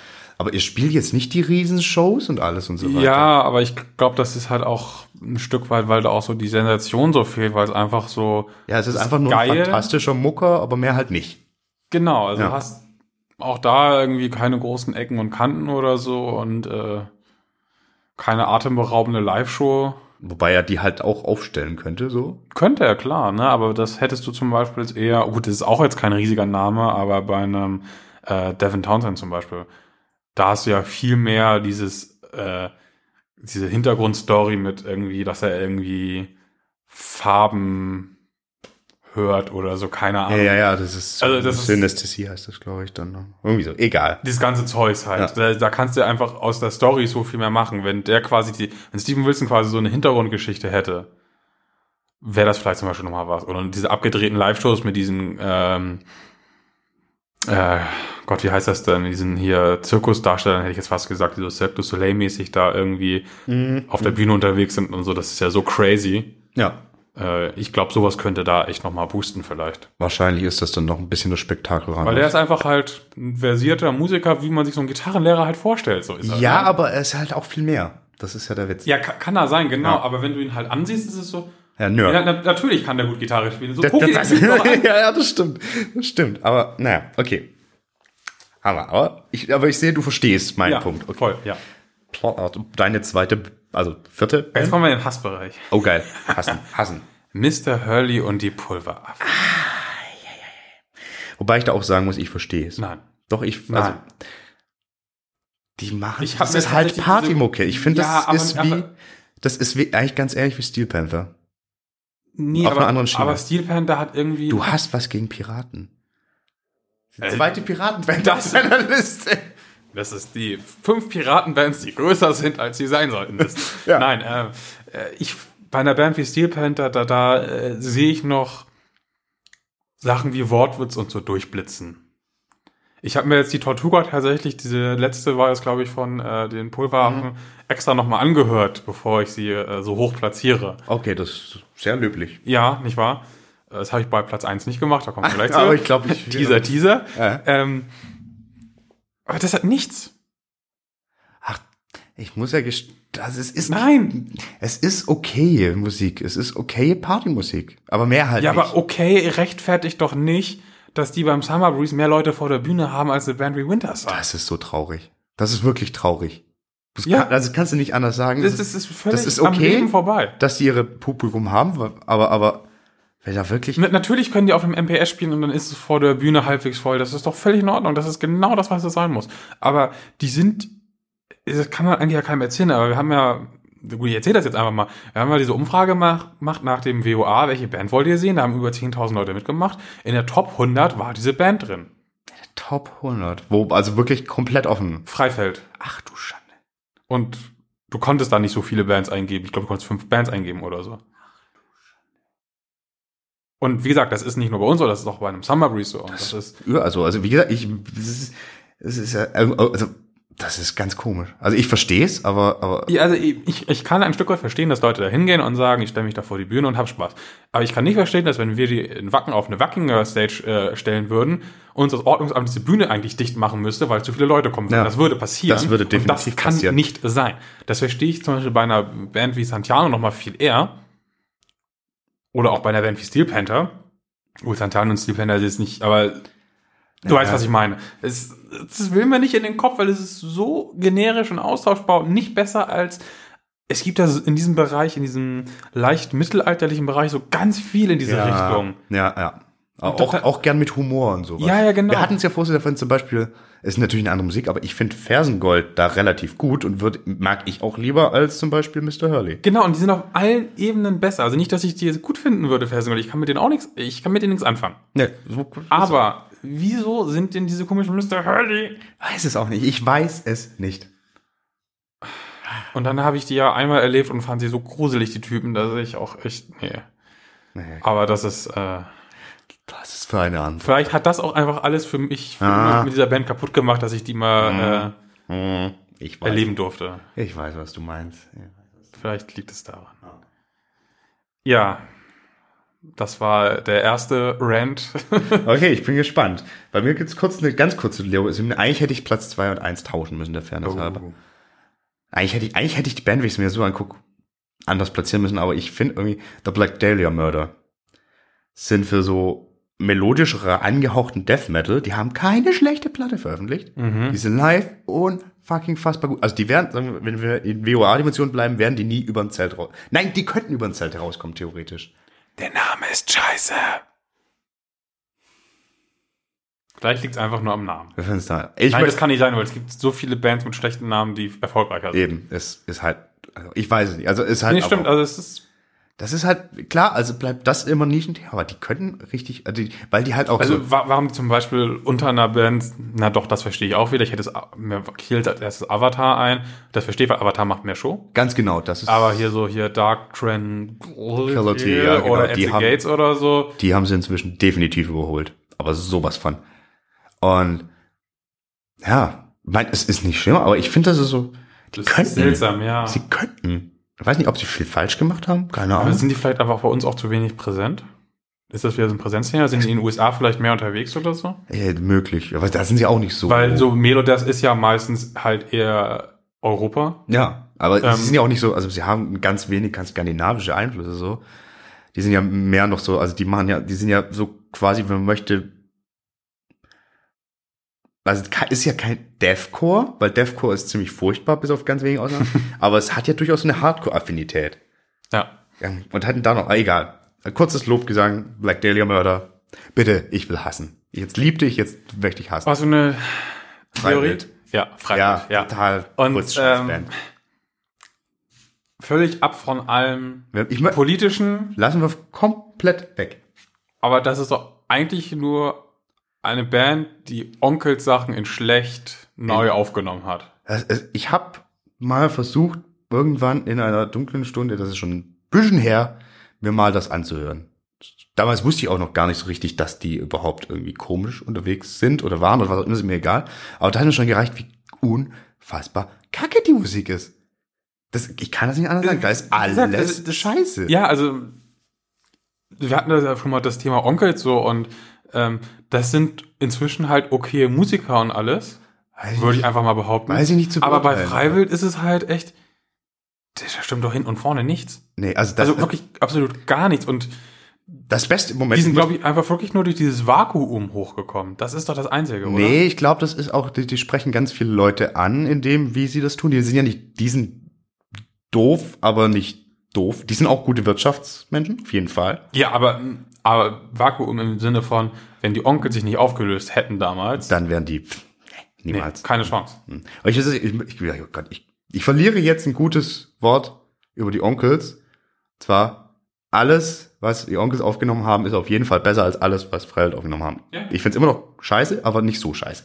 Aber ihr spielt jetzt nicht die Riesenshows und alles und so weiter. Ja, aber ich glaube, das ist halt auch ein Stück weit, weil da auch so die Sensation so fehlt, weil es einfach so. Ja, es ist einfach nur ein geil. fantastischer Mucker, aber mehr halt nicht. Genau, also Ja. du hast auch da irgendwie keine großen Ecken und Kanten oder so und äh, keine atemberaubende Live-Show. Wobei er die halt auch aufstellen könnte, so. Könnte er, klar, ne? Aber das hättest du zum Beispiel jetzt eher, gut, das ist auch jetzt kein riesiger Name, aber bei einem äh, Devin Townsend zum Beispiel, da hast du ja viel mehr dieses, äh, diese Hintergrundstory mit irgendwie, dass er irgendwie Farben hört oder so, keine Ja, Ahnung. ja, ja, das ist, Also das ist- Synästhesie heißt das, glaube ich, dann. ne? Irgendwie so. Egal. Dieses ganze Zeugs halt. Da, da kannst du einfach aus der Story so viel mehr machen. Wenn der quasi die, wenn Steven Wilson quasi so eine Hintergrundgeschichte hätte, wäre das vielleicht zum Beispiel nochmal was. Oder diese abgedrehten Live-Shows mit diesen, ähm, äh, Gott, wie heißt das denn? Diesen hier Zirkusdarstellern, hätte ich jetzt fast gesagt, die so Cirque du Soleil-mäßig da irgendwie auf der Bühne unterwegs sind und so. Das ist ja so crazy. Ja. Äh, ich glaube, sowas könnte da echt nochmal boosten vielleicht. Wahrscheinlich ist das dann noch ein bisschen das Spektakel ran. Weil der ist einfach halt ein versierter Musiker, wie man sich so einen Gitarrenlehrer halt vorstellt. So ist er, ja, ne? aber er ist halt auch viel mehr. Das ist ja der Witz. Ja, kann, kann er sein, genau. Ja. Aber wenn du ihn halt ansiehst, ist es so. Ja, Nerd. Ja, na, natürlich kann der gut Gitarre spielen. So, Das, das, das, ja, ja, das stimmt. Das stimmt. Aber naja, okay. Aber, aber, ich, aber ich sehe, du verstehst meinen ja, Punkt. Okay. voll, ja. Plot- Deine zweite Also vierte Jetzt kommen wir in den Hassbereich. Oh geil, hassen, hassen. Mr. Hurley und die Pulveraffen. Wobei ich da auch sagen muss, ich verstehe es. Nein. Doch, ich, also, Nein. die machen, Ich das ist halt Partymucke. Ich finde, Ja, aber- das ist wie, aber- das ist wie, eigentlich ganz ehrlich wie Steel Panther. Nee, Auf aber, einer anderen Schiene. aber Steel Panther hat irgendwie. Du hast was gegen Piraten. Die Äh, zweite Piratenband das- auf deiner Liste. Das ist die fünf Piratenbands, die größer sind, als sie sein sollten. Ja. Nein, äh, äh, ich bei einer Band wie Steel Panther, da, da äh, sehe ich noch Sachen wie Wortwitz und so durchblitzen. Ich habe mir jetzt die Tortuga tatsächlich, diese letzte war jetzt, glaube ich, von äh, den Pulveraffen, extra nochmal angehört, bevor ich sie äh, so hoch platziere. Okay, das ist sehr löblich. Ja, nicht wahr? Das habe ich bei Platz 1 nicht gemacht, da kommt wir gleich zu. Aber ich glaube, ich, Teaser, Teaser. Ja. Ähm, aber das hat nichts. Ach, ich muss ja gest also es ist Nein. Es ist okay Musik, es ist okay Partymusik, aber mehr halt Ja, nicht. aber okay, rechtfertigt doch nicht, dass die beim Summer Breeze mehr Leute vor der Bühne haben als eine Band wie Winterside. das ist so traurig. Das ist wirklich traurig. Das Ja. kann, also kannst du nicht anders sagen. Das, das ist völlig das ist am okay. Leben vorbei. dass die ihre Publikum haben, aber aber wer da wirklich Natürlich können die auf dem MPS spielen und dann ist es vor der Bühne halbwegs voll. Das ist doch völlig in Ordnung. Das ist genau das, was es sein muss. Aber die sind, das kann man eigentlich ja keinem erzählen, aber wir haben ja, gut, ich erzähle das jetzt einfach mal. Wir haben ja diese Umfrage mach- gemacht nach dem WOA, welche Band wollt ihr sehen? Da haben über 10.000 Leute mitgemacht. In der Top 100 war diese Band drin. Top 100, wo also wirklich komplett offen. Freifeld. Ach du Schande. Und du konntest da nicht so viele Bands eingeben. Ich glaube, du konntest fünf Bands eingeben oder so. Und wie gesagt, das ist nicht nur bei uns so, das ist auch bei einem Summer Breeze so. Und das ist, Ja, also also wie gesagt, ich es ist, es ist ja also das ist ganz komisch. Also ich verstehe es, aber aber ja, also ich, ich kann ein Stück weit verstehen, dass Leute da hingehen und sagen, ich stelle mich da vor die Bühne und hab Spaß. Aber ich kann nicht verstehen, dass wenn wir die in Wacken auf eine Wackinger Stage äh, stellen würden, uns das Ordnungsamt diese Bühne eigentlich dicht machen müsste, weil zu viele Leute kommen würden. Ja. Das würde passieren. Das würde definitiv das kann passieren. nicht sein. Das verstehe ich zum Beispiel bei einer Band wie Santiano noch mal viel eher. Oder auch bei einer Band wie Steel Panther. Gut, Santana und Steel Panther ist jetzt nicht, aber du Ja. weißt, was ich meine. Es, das will mir nicht in den Kopf, weil es ist so generisch und austauschbar und nicht besser als es gibt da in diesem Bereich, in diesem leicht mittelalterlichen Bereich so ganz viel in diese ja, Richtung. Ja, ja. Auch, da- auch gern mit Humor und sowas. Ja, ja, genau. Wir hatten es ja vorher davon zum Beispiel, ist natürlich eine andere Musik, aber ich finde Fersengold da relativ gut und würd, mag ich auch lieber als zum Beispiel Mr. Hurley. Genau, und die sind auf allen Ebenen besser. Also nicht, dass ich die gut finden würde, Fersengold. Ich kann mit denen auch nichts, ich kann mit denen nichts anfangen. Ne, so, Aber wieso sind denn diese komischen Mr. Hurley? weiß es auch nicht. Ich weiß es nicht. Und dann habe ich die ja einmal erlebt und fand sie so gruselig, die Typen, dass ich auch echt, nee. Nee, Aber das ist, äh, das ist für eine Antwort. vielleicht hat das auch einfach alles für mich für Ah. mit dieser Band kaputt gemacht, dass ich die mal Ich äh, weiß. erleben durfte. Ich weiß, was du meinst. Ja. Vielleicht liegt es daran. Ja, das war der erste Rant. Okay, ich bin gespannt. Bei mir gibt's kurz eine ganz kurze Leo. Eigentlich hätte ich Platz 2 und 1 tauschen müssen, der Fairness halber. Eigentlich hätte ich, eigentlich hätte ich die Band, wenn ich es mir so angucke, anders platzieren müssen, aber ich finde irgendwie The Black Dahlia Murder sind für so melodischere, angehauchten Death Metal, die haben keine schlechte Platte veröffentlicht. Die sind live und fucking fassbar gut. Also die werden, wenn wir in WOA-Dimensionen bleiben, werden die nie über ein Zelt raus. Nein, die könnten über ein Zelt herauskommen, theoretisch. Der Name ist scheiße. Vielleicht liegt es einfach nur am Namen. Wir finden's da. Ich Nein, das kann nicht sein, weil es gibt so viele Bands mit schlechten Namen, die erfolgreicher sind. eben, es ist halt, also ich weiß es nicht. Also es ist halt, Nee, stimmt, also es ist, das ist halt, klar, also bleibt das immer Nischenthema, aber die könnten richtig, also die, weil die halt auch also so, wa warum zum Beispiel unter einer Band, na doch, das verstehe ich auch wieder, ich hätte es mir killt als erstes Avatar ein, das verstehe ich, weil Avatar macht mehr Show. ganz genau, das ist, Aber hier so, hier Dark Tranquility ja, genau, oder die haben- Gates oder so. die haben sie inzwischen definitiv überholt. Aber sowas von. Und, ja, mein, es ist nicht schlimm, aber ich finde, das ist so, die Das ist könnten, seltsam, ja. sie könnten. Ich weiß nicht, ob sie viel falsch gemacht haben, keine Aber Ahnung. sind die vielleicht einfach bei uns auch zu wenig präsent? Ist das wieder so ein Präsenzthema? Sind die in den USA vielleicht mehr unterwegs oder so? Ja, möglich, aber da sind sie auch nicht so. Weil so Melodas ist ja meistens halt eher Europa. Ja, aber Ähm, sie sind ja auch nicht so, also sie haben ganz wenig ganz skandinavische Einflüsse so. Die sind ja mehr noch so, also die machen ja, die sind ja so quasi, wenn man möchte, also ist ja kein Deathcore, weil Deathcore ist ziemlich furchtbar, bis auf ganz wenige Ausnahmen. aber es hat ja durchaus eine Hardcore-Affinität. Ja. Und hatten da noch, ah, egal. Ein kurzes Lobgesang, Black Dahlia Murder. Bitte, ich will hassen. Jetzt lieb dich, jetzt möchte ich hassen. War so eine Theorie? Ja, Freiwild. Ja, ja. total Und, Kurzscheißband. Völlig ab von allem Ich politischen, lassen wir komplett weg. aber das ist doch eigentlich nur eine Band, die Onkels Sachen in schlecht neu aufgenommen hat. Das ist- Ich habe mal versucht, irgendwann in einer dunklen Stunde, das ist schon ein bisschen her, mir mal das anzuhören. Damals wusste ich auch noch gar nicht so richtig, dass die überhaupt irgendwie komisch unterwegs sind oder waren oder was auch immer, ist mir egal. Aber da hat mir schon gereicht, wie unfassbar kacke die Musik ist. Das, ich kann das nicht anders sagen. Da ist Wie gesagt, alles das- das- scheiße. Ja, also wir hatten das ja schon mal das Thema Onkels so und ähm, das sind inzwischen halt okay Musiker und alles, Weiß würde ich nicht. einfach mal behaupten. Weiß ich nicht zu Aber bei. Freiwild ist es halt echt, da stimmt doch hinten und vorne nichts. Nee, also das, Also wirklich absolut gar nichts und das Beste im Moment. die sind, glaube ich, einfach wirklich nur durch dieses Vakuum hochgekommen. Das ist doch das Einzige, oder? Nee, ich glaube, das ist auch, die, die sprechen ganz viele Leute an, in dem, wie sie das tun. Die sind ja nicht, die sind doof, aber nicht doof. Die sind auch gute Wirtschaftsmenschen, auf jeden Fall. Ja, aber, aber Vakuum im Sinne von, wenn die Onkel sich nicht aufgelöst hätten damals, Dann wären die pff, nee, niemals. keine Chance. Hm. Aber ich, ich, ich, ich, oh Gott, ich, ich verliere jetzt ein gutes Wort über die Onkels. Zwar alles, was die Onkels aufgenommen haben, ist auf jeden Fall besser als alles, was Freiwild aufgenommen haben. Ja. Ich find's immer noch scheiße, aber nicht so scheiße.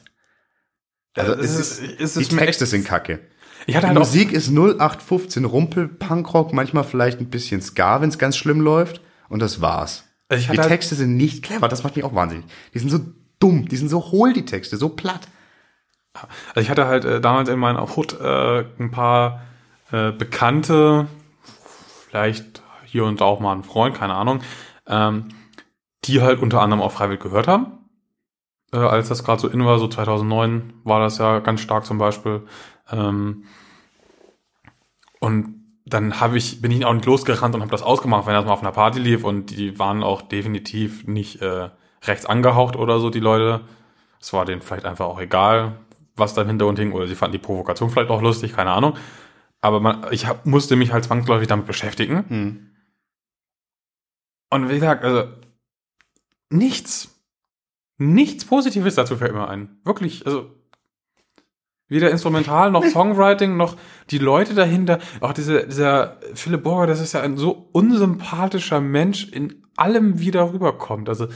Also Es es ist- ist, es die ist mir Texte sind kacke. Ich hatte Die halt Musik ist 0815 Rumpel, Punkrock, manchmal vielleicht ein bisschen Ska, wenn es ganz schlimm läuft. Und das war's. Also die halt- Texte sind nicht clever, das macht mich auch wahnsinnig. Die sind so dumm, die sind so hohl, die Texte, so platt. also ich hatte halt äh, damals in meiner Hut äh, ein paar äh, Bekannte, vielleicht hier und da auch mal ein Freund, keine Ahnung, ähm, die halt unter anderem auch Freiwild gehört haben. Äh, als das gerade so in war, so 2009 war das ja ganz stark zum Beispiel. Ähm, und dann habe ich, bin ich auch nicht losgerannt und habe das ausgemacht, wenn das mal auf einer Party lief und die waren auch definitiv nicht äh, rechts angehaucht oder so, die Leute. Es war denen vielleicht einfach auch egal, was da im Hintergrund hing, oder sie fanden die Provokation vielleicht auch lustig, keine Ahnung. Aber man, ich hab, musste mich halt zwangsläufig damit beschäftigen. Hm. Und wie gesagt, also nichts, nichts Positives dazu fällt mir ein. Wirklich, also weder Instrumental noch Songwriting noch die Leute dahinter. Auch diese, dieser Philipp Borger, das ist ja ein so unsympathischer Mensch in allem, wie der rüberkommt. Also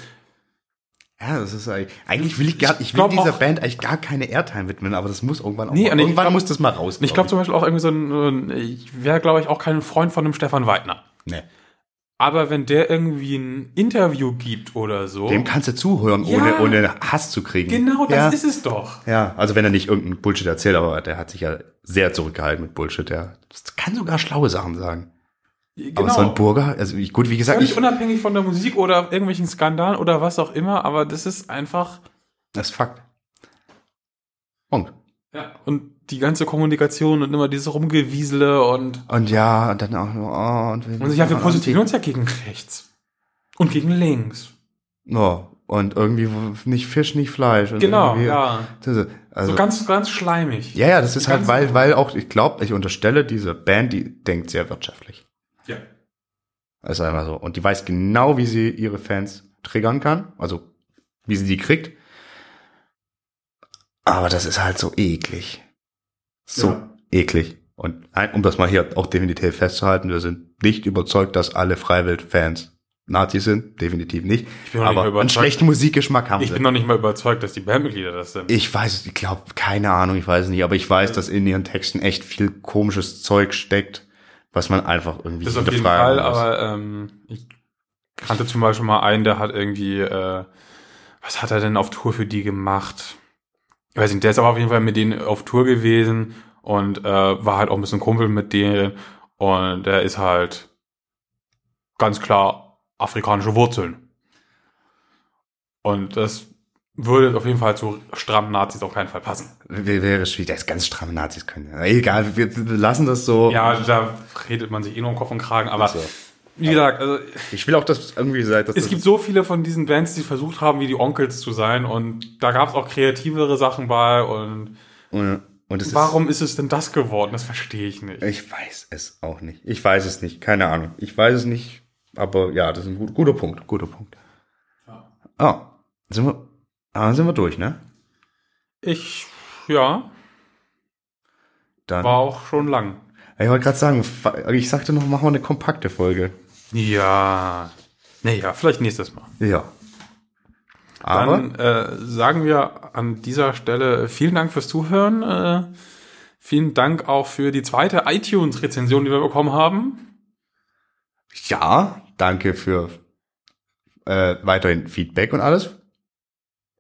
Ja, das ist eigentlich, eigentlich will ich gar, ich will glaub dieser auch- Band eigentlich gar keine Airtime widmen, aber das muss irgendwann auch Nee, mal, ich irgendwann glaub- muss das mal raus. ich glaube zum Beispiel auch irgendwie so ein, ich wäre glaube ich auch kein Freund von einem Stefan Weidner. nee. Aber wenn der irgendwie ein Interview gibt oder so. Dem kannst du zuhören, Ja. ohne, ohne Hass zu kriegen. genau, das ja. ist es doch. Ja, also wenn er nicht irgendeinen Bullshit erzählt, aber der hat sich ja sehr zurückgehalten mit Bullshit. Der kann sogar schlaue Sachen sagen. Genau. Aber so ein Burger, also gut, wie gesagt, Völlig ich, unabhängig von der Musik oder irgendwelchen Skandalen oder was auch immer, aber das ist einfach. das ist Fakt. Und, Ja. Und die ganze Kommunikation und immer dieses Rumgewiesele und. und ja, und dann auch, oh, und, Und ja, wir positionieren uns ja gegen rechts. Und gegen links. Oh, und irgendwie nicht Fisch, nicht Fleisch. Genau, ja. Also, So ganz, ganz schleimig. ja, ja, das ist halt, weil, weil auch, ich glaube, ich unterstelle, diese Band, die denkt sehr wirtschaftlich. Ja. Das ist einfach so. Und die weiß genau, wie sie ihre Fans triggern kann. Also, wie sie die kriegt. Aber das ist halt so eklig. So Ja. eklig. Und ein, um das mal hier auch definitiv festzuhalten, wir sind nicht überzeugt, dass alle Freiwild-Fans Nazis sind. Definitiv nicht. Ich bin nicht Aber mal einen schlechten Musikgeschmack haben Ich sie. bin noch nicht mal überzeugt, dass die Bandmitglieder das sind. Ich weiß es, ich glaube, keine Ahnung, ich weiß es nicht, aber ich weiß, dass in ihren Texten echt viel komisches Zeug steckt, was man einfach irgendwie Das auf jeden hinterfragen Fall, muss. aber ähm, ich kannte zum Beispiel mal einen, der hat irgendwie, äh, was hat er denn auf Tour für die gemacht? Ich weiß nicht, der ist aber auf jeden Fall mit denen auf Tour gewesen und äh, war halt auch ein bisschen Kumpel mit denen und der ist halt ganz klar afrikanische Wurzeln. Und das würde auf jeden Fall zu strammen Nazis auf keinen Fall passen. Wär- Wäre schwierig, das ganz stramme Nazis können. Egal, wir lassen das so. Ja, da redet man sich eh nur um Kopf und Kragen, aber So. Wie gesagt, also Ich will auch, dass irgendwie seid, dass es das, gibt so viele von diesen Bands, die versucht haben, wie die Onkels zu sein und da gab es auch kreativere Sachen bei und und, und es warum ist es denn das geworden? Das verstehe ich nicht. ist, ich weiß es auch nicht. Ich weiß es nicht. Keine Ahnung. Ich weiß es nicht. Aber ja, das ist ein gut, guter Punkt. Guter Punkt. Ah, sind wir, ah, sind wir durch, ne? Ich, ja, Dann. war auch schon lang. Ich wollte gerade sagen, ich sagte noch, machen wir eine kompakte Folge. Ja, naja, vielleicht nächstes Mal. Ja. Aber Dann äh, sagen wir an dieser Stelle vielen Dank fürs Zuhören. Äh, vielen Dank auch für die zweite iTunes-Rezension, die wir bekommen haben. ja, danke für äh, weiterhin Feedback und alles.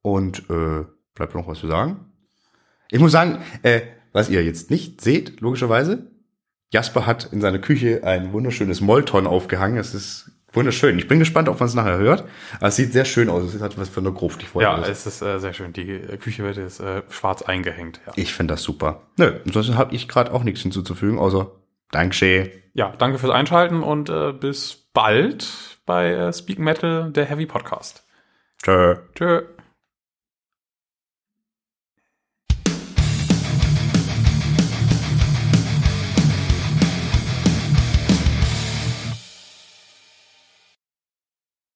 Und äh, bleibt noch was zu sagen? Ich muss sagen, äh, was ihr jetzt nicht seht, logischerweise, Jasper hat in seiner Küche ein wunderschönes Molton aufgehangen. Es ist wunderschön. Ich bin gespannt, ob man es nachher hört. Aber es sieht sehr schön aus. Es hat was von der Gruft. Ich Ja, es ist äh, sehr schön. Die äh, Küche wird jetzt äh, schwarz eingehängt. Ja. Ich finde das super. Nö, ansonsten habe ich gerade auch nichts hinzuzufügen, außer Dankeschön. ja, danke fürs Einschalten und äh, bis bald bei äh, Speak Metal, der Heavy Podcast. Tschö. Tschö.